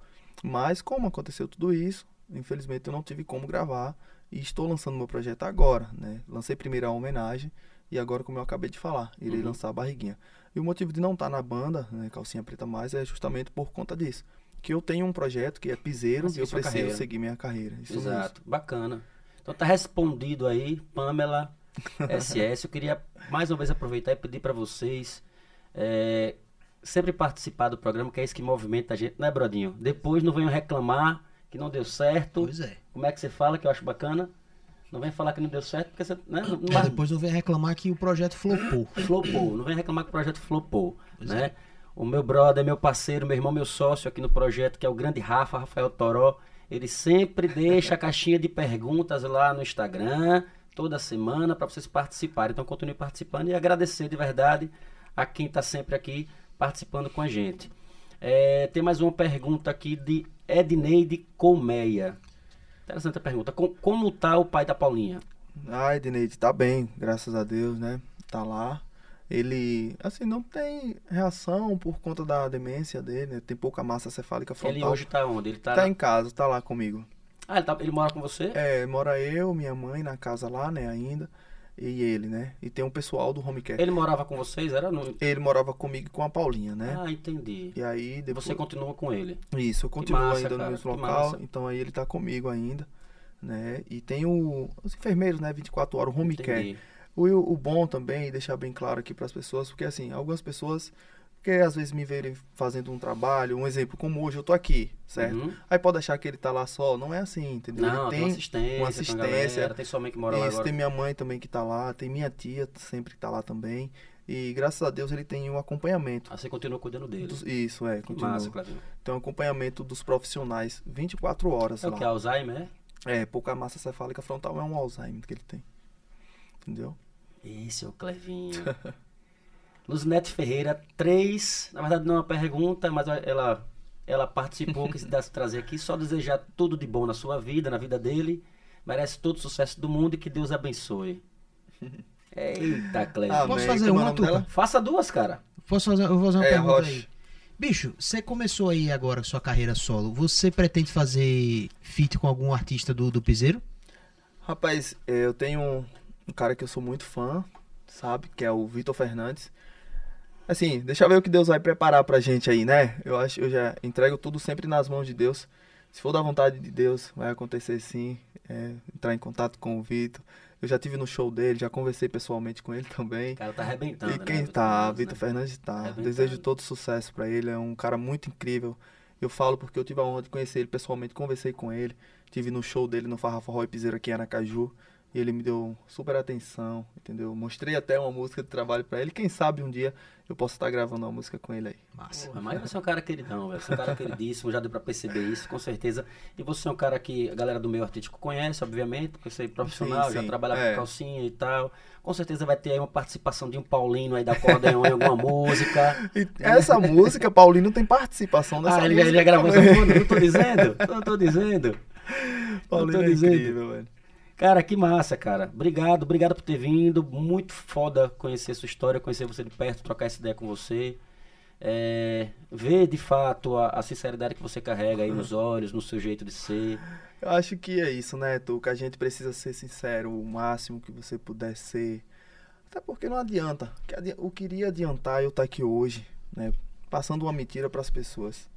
Mas como aconteceu tudo isso, infelizmente eu não tive como gravar e estou lançando meu projeto agora, né? Lancei primeiro a homenagem e agora como eu acabei de falar, irei Uhum. lançar a barriguinha. E o motivo de não estar na banda, né, Calcinha Preta Mais, é justamente por conta disso. Que eu tenho um projeto que é piseiro Ah, e sim, eu preciso carreira. seguir minha carreira. Isso mesmo. Exato, bacana. Então tá respondido aí, Pamela SS. Eu queria mais uma vez aproveitar e pedir pra vocês é, sempre participar do programa, que é isso que movimenta a gente, né, Brodinho? Depois não venham reclamar que não deu certo. Pois é. Como é que você fala, que eu acho bacana? Não vem falar que não deu certo, porque você. Né, <coughs> não, Mas depois não vem reclamar que o projeto flopou. flopou. Não vem reclamar que o projeto flopou, Pois né? O meu brother, meu parceiro, meu irmão, meu sócio aqui no projeto, que é o grande Rafa, Rafael Toró, ele sempre deixa a caixinha de perguntas lá no Instagram, toda semana, para vocês participarem. Então continue participando e agradecer de verdade a quem está sempre aqui participando com a gente. É, tem mais uma pergunta aqui de Edneide Colmeia. Interessante a pergunta. Com- como tá o pai da Paulinha? Ai, Dineide, tá bem, graças a Deus, né? Tá lá. Ele, assim, não tem reação por conta da demência dele, né? Tem pouca massa cefálica frontal. Ele hoje tá onde? Ele tá. tá em casa, tá lá comigo. Ah, ele, tá- ele mora com você? É, mora eu, minha mãe na casa lá, né, ainda. E ele, né? E tem um pessoal do home care. Ele morava com vocês? Era no... Ele morava comigo e com a Paulinha, né? Ah, entendi. E aí depois. Você continua com ele. Isso, eu continuo massa, ainda cara, no mesmo local, massa. então aí ele tá comigo ainda, né? E tem o, os enfermeiros, né? 24 horas, o home care. Entendi. O, o bom também, deixar bem claro aqui para as pessoas, porque assim, algumas pessoas que às vezes me verem fazendo um trabalho, um exemplo, como hoje eu tô aqui, certo? Uhum. Aí pode achar que ele tá lá só, não é assim, entendeu? Não, ele tem, tem assistência, uma tem, uma assistência. galera, tem sua mãe que mora lá isso, agora. tem minha mãe também que tá lá, tem minha tia sempre que tá lá também. E graças a Deus ele tem um acompanhamento. Ah, você continua cuidando dele. dos- isso, é, continua. massa, Claudinho. Tem um acompanhamento dos profissionais 24 horas É o lá. que? Alzheimer, é? É, pouca massa cefálica frontal é um Alzheimer que ele tem. Entendeu? Esse é o Clevinho. <laughs> Luzinete Ferreira, três. Na verdade, não é uma pergunta, mas ela, ela participou, que se desse trazer aqui. Só desejar tudo de bom na sua vida, na vida dele. Merece todo o sucesso do mundo e que Deus abençoe. Eita, Clevinho. Amém. Posso fazer é uma, dela? Faça duas, cara. Posso fazer, eu vou fazer uma É, pergunta Rocha. aí. Bicho, você começou aí agora sua carreira solo. Você pretende fazer feat com algum artista do, do Piseiro? Rapaz, eh, eu tenho um, um cara que eu sou muito fã, sabe? Que é o Vitor Fernandes. Assim, deixa eu ver o que Deus vai preparar pra gente aí, né? Eu acho eu já entrego tudo sempre nas mãos de Deus. Se for da vontade de Deus, vai acontecer sim. É, entrar em contato com o Vitor. Eu já tive no show dele, já conversei pessoalmente com ele <laughs> também. O cara tá arrebentando. E né, quem Vitor tá, Vitor né? Fernandes tá. Desejo todo sucesso pra ele, é um cara muito incrível. Eu falo porque eu tive a honra de conhecer ele pessoalmente, conversei com ele, tive no show dele no Farra Forró e Piseiro aqui em Aracaju, e ele me deu super atenção, entendeu? Mostrei até uma música de trabalho pra ele, quem sabe um dia eu posso estar gravando uma música com ele aí. Massa. Mas você é um cara queridão, velho. Você é um cara queridíssimo, já deu pra perceber isso, com certeza. E você é um cara que a galera do meio artístico conhece, obviamente, porque você é profissional, Sim, já sim, trabalha é. com calcinha e tal. Com certeza vai ter aí uma participação de um Paulino aí da acordeon em alguma música. <laughs> E essa música, Paulinho tem participação nessa ah, ele já, música. ele já gravou essa música? Não tô dizendo? Não tô dizendo. Paulinho tô é incrível, velho. Cara, que massa, cara. Obrigado, obrigado por ter vindo. Muito foda conhecer sua história, conhecer você de perto, trocar essa ideia com você. É, ver de fato a, a sinceridade que você carrega aí nos <laughs> olhos, no seu jeito de ser. Eu acho que é isso, né, Tuca? A gente precisa ser sincero o máximo que você puder ser. Até porque não adianta. O que adi- O que iria adiantar eu estar aqui hoje, né? Passando uma mentira para as pessoas.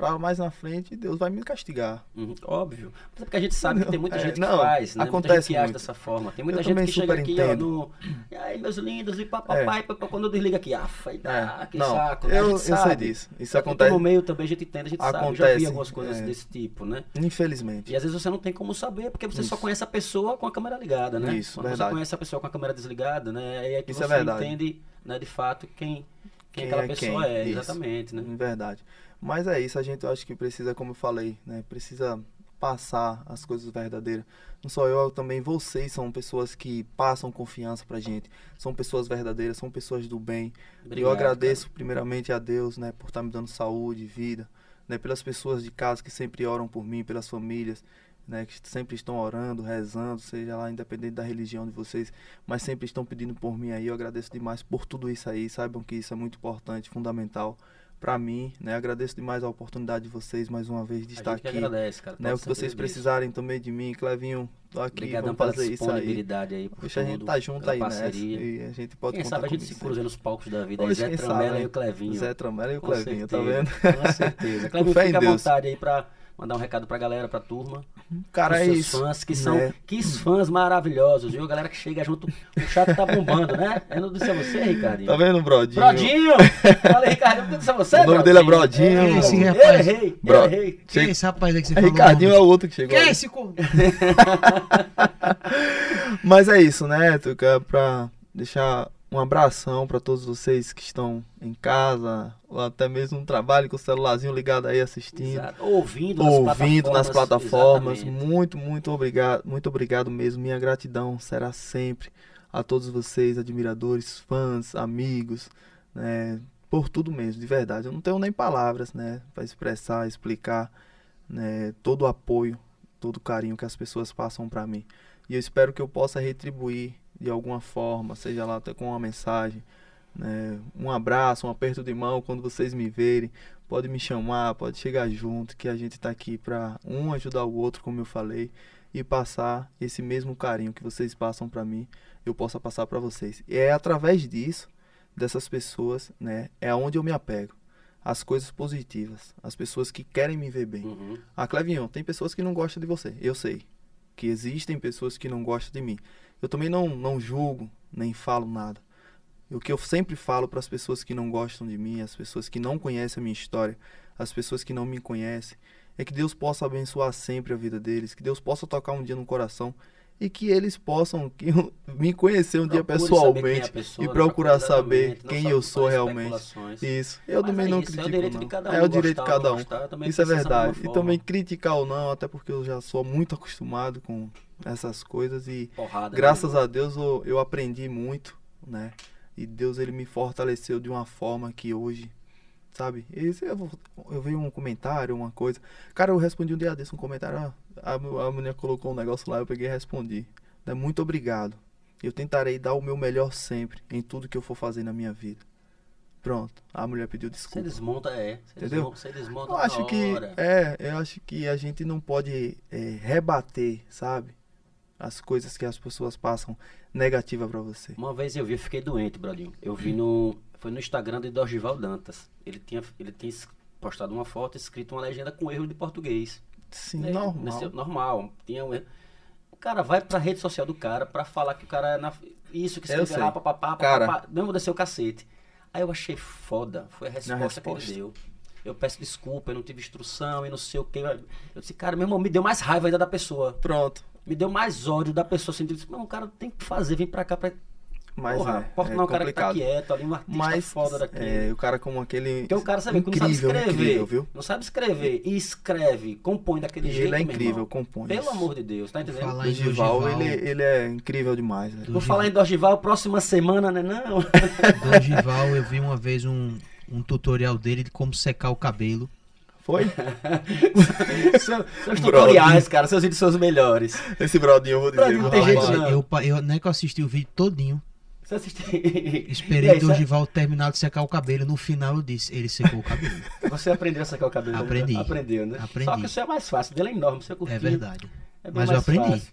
Pra mais na frente, Deus vai me castigar. Uhum, óbvio. Mas é porque a gente sabe que tem muita É, gente que não, faz, né? muita gente acontece que muito. dessa forma. Tem muita Eu gente que chega super aqui, ó, no. E aí, meus lindos, e papai, papai, quando eu desligo aqui, afa, e dá, É, que não, saco. né? Eu, eu sei disso. Isso Só que acontece, No meio também a gente entende, a gente sabe. Eu já vi Acontece, algumas coisas é. desse tipo, né? infelizmente. E às vezes você não tem como saber, porque você só Isso. conhece a pessoa com a câmera ligada, né? Isso, Quando verdade. você conhece a pessoa com a câmera desligada, né? Aí é que Isso é você entende, né, de fato, quem, quem, Quem aquela é pessoa quem, é, exatamente, né? Verdade. Mas é isso, a gente eu acho que precisa, como eu falei, né? Precisa passar as coisas verdadeiras. Não só eu, também vocês são pessoas que passam confiança pra gente. São pessoas verdadeiras, são pessoas do bem. E eu Obrigado, agradeço primeiramente a Deus, né, por estar me dando saúde, vida, né, pelas pessoas de casa que sempre oram por mim, pelas famílias, né, que sempre estão orando, rezando, seja lá independente da religião de vocês, mas sempre estão pedindo por mim aí. Eu agradeço demais por tudo isso aí. Saibam que isso é muito importante, fundamental para mim, né? Agradeço demais a oportunidade de vocês mais uma vez de A estar aqui, agradece, cara. né? pode O que vocês precisarem também de mim, Clevinho, tô aqui, Obrigadão vamos fazer isso aí. aí. por Deixa a gente tá junto aí nessa parceria. e a gente pode Quem contar sabe a gente se cruza nos palcos da vida. Aí Hoje, Zé Tramela sabe, e o Clevinho. Zé Tramela e o Clevinho, tá vendo? Com certeza. <laughs> Clevinho, fica à vontade aí pra mandar um recado pra galera, pra turma. Cara, Os é isso. fãs, que são né? que fãs maravilhosos, viu? Galera que chega junto, o chat tá bombando, né? Eu não disse a você, Ricardinho. Tá vendo, Brodinho? Brodinho! Falei, Ricardinho, eu não disse a você, O nome dele é Brodinho. É, Esse eu rapaz- errei, Bro- eu errei. Quem é esse rapaz aí que você É falou? Ricardinho é o outro que chegou. Quem é esse. <laughs> Mas é isso, né, Tuca? Pra deixar um abração pra todos vocês que estão em casa, ou até mesmo no trabalho com o celularzinho ligado aí assistindo. Exato. Ouvindo nas ouvindo nas plataformas. exatamente. Muito, muito obrigado, muito obrigado mesmo. Minha gratidão será sempre a todos vocês, admiradores, fãs, amigos, né, por tudo mesmo, de verdade. Eu não tenho nem palavras, né, para expressar, explicar, né, todo o apoio, todo o carinho que as pessoas passam para mim. E eu espero que eu possa retribuir de alguma forma, seja lá até com uma mensagem, né, um abraço, um aperto de mão quando vocês me verem pode me chamar, pode chegar junto, que a gente tá aqui para um ajudar o outro, como eu falei, e passar esse mesmo carinho que vocês passam para mim, eu possa passar para vocês. E é através disso, dessas pessoas, né, é onde eu me apego. As coisas positivas, as pessoas que querem me ver bem. Uhum. Ah, Clevinho, tem pessoas que não gostam de você. Eu sei que existem pessoas que não gostam de mim. Eu também não, não julgo, nem falo nada. O que eu sempre falo para as pessoas que não gostam de mim, as pessoas que não conhecem a minha história, as pessoas que não me conhecem, é que Deus possa abençoar sempre a vida deles, que Deus possa tocar um dia no coração e que eles possam que, me conhecer um dia Procure quem é pessoalmente pessoa, e né? procurar saber quem eu sou realmente. Isso. Eu Mas também é não isso, é o critico. direito não. de cada um é o direito de ou cada um. gostar, Isso é verdade. E também criticar ou não, até porque eu já sou muito acostumado com essas coisas e Porrada, né, graças irmão? a Deus eu, eu aprendi muito, né? E Deus ele me fortaleceu de uma forma que hoje, sabe? Esse, eu, eu vi um comentário, uma coisa. Cara, eu respondi um dia desse um comentário, ah, a, a mulher colocou um negócio lá, eu peguei e respondi. Né, Muito obrigado. Eu tentarei dar o meu melhor sempre em tudo que eu for fazer na minha vida. Pronto. A mulher pediu Você desculpa. desmonta, é. Você Entendeu? desmonta, você desmonta Eu acho que hora. é, eu acho que a gente não pode é, rebater, sabe? As coisas que as pessoas passam negativa pra você. Uma vez eu vi, eu fiquei doente, Brodinho. Eu vi no. Foi no Instagram de Dorgival Dantas. Ele tinha, ele tinha postado uma foto escrito uma legenda com erro de português. Sim, Né? normal. Normal. Tinha um. O cara vai pra rede social do cara pra falar que o cara é na. Isso, que Eu escreve sei. lá, papapá, papapá. Não vou descer o cacete. Aí eu achei foda. Foi a resposta, resposta. que ele deu. Eu peço desculpa, eu não tive instrução e não sei o que. Eu disse, cara, meu irmão, me deu mais raiva ainda da pessoa. Pronto. Me deu mais ódio da pessoa assim. Eu disse, não, o cara tem que fazer, vem pra cá pra. Mas Porra, é, porta é não, o cara que tá complicado. quieto ali, um artista Mas foda daqui. é, o cara como aquele Porque o cara sabe que não sabe incrível, escrever. incrível, viu? Não sabe escrever e escreve, compõe daquele E jeito. ele é incrível, compõe. Pelo amor de Deus, tá entendendo? Falar em Gival, Dorival. ele, ele é incrível demais, velho. Vou falar em Dorgival próxima semana, né? Não. <laughs> Dorival, eu vi uma vez um, um tutorial dele de como secar o cabelo. Foi? <laughs> Seu- seus tutoriais, cara, seus vídeos são os melhores. Esse brodinho eu vou dizer. Brodinho não tem jeito, não. eu, eu, não é que eu assisti o vídeo todinho. Você assiste... Esperei aí, o Dorival terminar de secar o cabelo. No final eu disse, ele secou o cabelo. Você aprendeu a secar o cabelo? né? Aprendi. Aprendeu, né? Aprendi. Só que isso é mais fácil. O dele é enorme, você curtiu. É verdade. É Mas eu aprendi. fácil.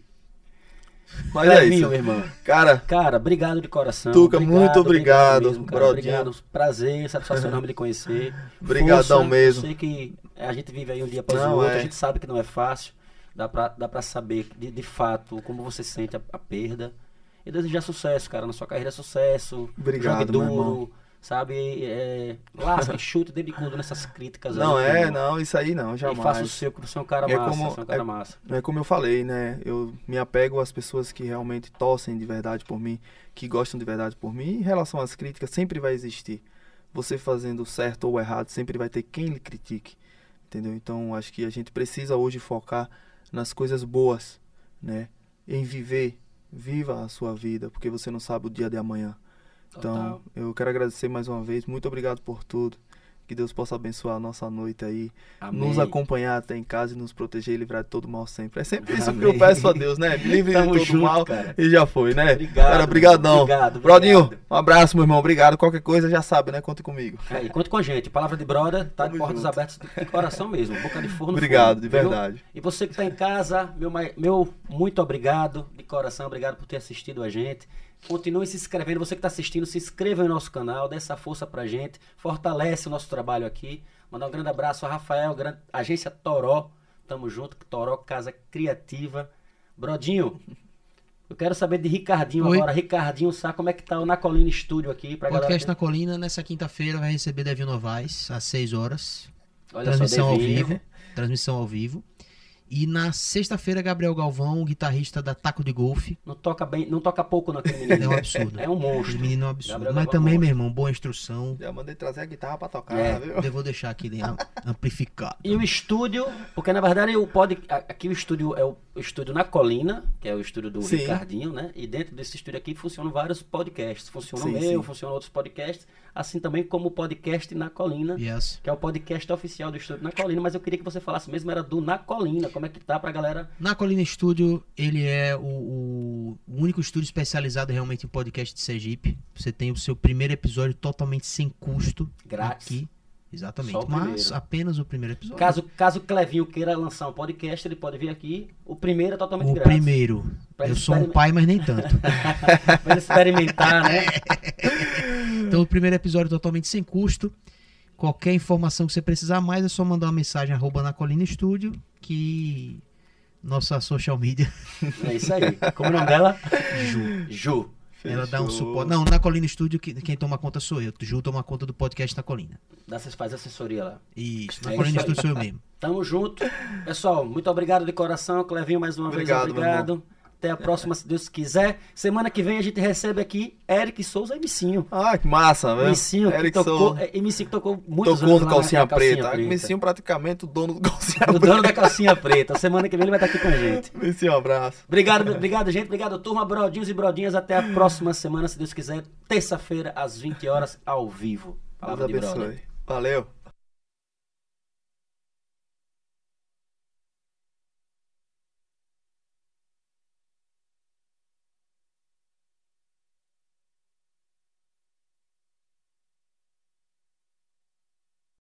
Mas é Clevinho, isso. meu irmão. Cara, Cara, obrigado de coração. Tuca, muito obrigado, mesmo, cara. brodinho. Obrigado, prazer, satisfação enorme de conhecer. <laughs> Brigadão Força, mesmo. Eu sei que a gente vive aí um dia após Não, o outro, é. a gente sabe que não é fácil. Dá pra, dá pra saber de, de fato como você sente a, a perda. E desejar sucesso, cara. Na sua carreira, sucesso. Obrigado, jogue duro, sabe? É, lasque, <laughs> chute, dedo de cudo nessas críticas não aí. é, entendeu? não, isso aí não, E faça o jamais. seu, porque você é um cara É massa. como- é um cara é- massa. É como eu falei, né? Eu me apego às pessoas que realmente torcem de verdade por mim, que gostam de verdade por mim. Em relação às críticas, sempre vai existir. Você fazendo certo ou errado, sempre vai ter quem lhe critique. Entendeu? Então, acho que a gente precisa hoje focar nas coisas boas, né? Em viver. Viva a sua vida, porque você não sabe o dia de amanhã. Então, Total. eu quero agradecer mais uma vez. Muito obrigado por tudo. Que Deus possa abençoar a nossa noite aí. Amém. Nos acompanhar até em casa e nos proteger e livrar de todo mal sempre. É sempre isso que Amém. eu peço a Deus, né? Me <laughs> Livre de todo junto, mal cara. e já foi, né? Obrigado, Cara, brigadão. obrigado, Brodinho, obrigado. um abraço, meu irmão. Obrigado. Qualquer coisa já sabe, né? Conte comigo. É, e conte com a gente. Palavra de brother, tá de Tamo portas junto. abertas de coração mesmo. Boca de forno. Obrigado, forno, de viu? verdade. E você que tá em casa, meu, meu muito obrigado de coração. Obrigado por ter assistido a gente. Continue se inscrevendo. Você que está assistindo, se inscreva no nosso canal, dê essa força pra gente. Fortalece o nosso trabalho aqui. Mandar um grande abraço a Rafael, grande, agência Toró. Tamo junto, Toró, Casa Criativa. Brodinho, eu quero saber de Ricardinho Oi. agora. Ricardinho, sabe como é que tá o Na Colina Estúdio aqui? Pra Podcast galera... na Colina, nessa quinta-feira, vai receber Devil Novaes, às 6 horas. Olha transmissão só, ao Devinho. vivo. Transmissão ao vivo. E na sexta-feira, Gabriel Galvão, guitarrista da Taco de Golfe. Não toca bem, não toca pouco naquele menino. É um absurdo. É um monstro. meninos é um absurdo. Gabriel Mas Galvão também, é um meu irmão, boa instrução. Já mandei trazer a guitarra pra tocar, É, viu? Eu vou deixar aqui né, amplificado. E o estúdio, porque na verdade o pod, aqui o estúdio é o, o estúdio na Colina, que é o estúdio do Sim. Ricardinho, né? E dentro desse estúdio aqui funcionam vários podcasts. Funciona o Sim, meu, sim. funcionam outros podcasts, assim também como o podcast na Colina, Yes. que é o podcast oficial do estúdio na Colina, mas eu queria que você falasse mesmo era do Na Colina, como é que tá pra galera? Na Colina Studio, ele é o, o único estúdio especializado realmente em podcast de Sergipe. Você tem o seu primeiro episódio totalmente sem custo. Grátis. Aqui. Exatamente. Só o Mas primeiro. apenas o primeiro episódio. Caso caso o Clevinho queira lançar um podcast, ele pode vir aqui. O primeiro é totalmente o grátis. primeiro. Pra Eu sou um pai, mas nem tanto. <laughs> Pra experimentar, né? <laughs> Então, o primeiro episódio totalmente sem custo. Qualquer informação que você precisar mais é só mandar uma mensagem arroba na Colina Studio, que nossa social media, É isso aí. Como é o nome dela? Ju. Ju. Ela dá um Fechou. suporte. Não, na Colina que- quem toma conta sou eu. Ju toma conta do podcast na Colina. Dá, Vocês fazem assessoria lá. Isso, na É Colina. Studio sou eu mesmo. Tamo junto. Pessoal, muito obrigado de coração. Clevinho, mais uma Obrigado, vez, meu obrigado. Até a próxima, se Deus quiser. Semana que vem a gente recebe aqui Eric Souza e Missinho. Ah, que massa, velho. Missinho, que Eric tocou, Souza. é, e Missinho que tocou muitos Tocou no lá na- calcinha, na calcinha preta. Missinho praticamente o dono do calcinha O preta. dono da calcinha preta. Semana que vem ele vai estar aqui com a gente. <laughs> Missinho, um abraço. Obrigado, obrigado, gente. Obrigado, turma, brodinhos e brodinhas. Até a próxima semana, se Deus quiser. Terça-feira, às 20 horas, ao vivo. Deus Palavra de brother. abençoe. Valeu.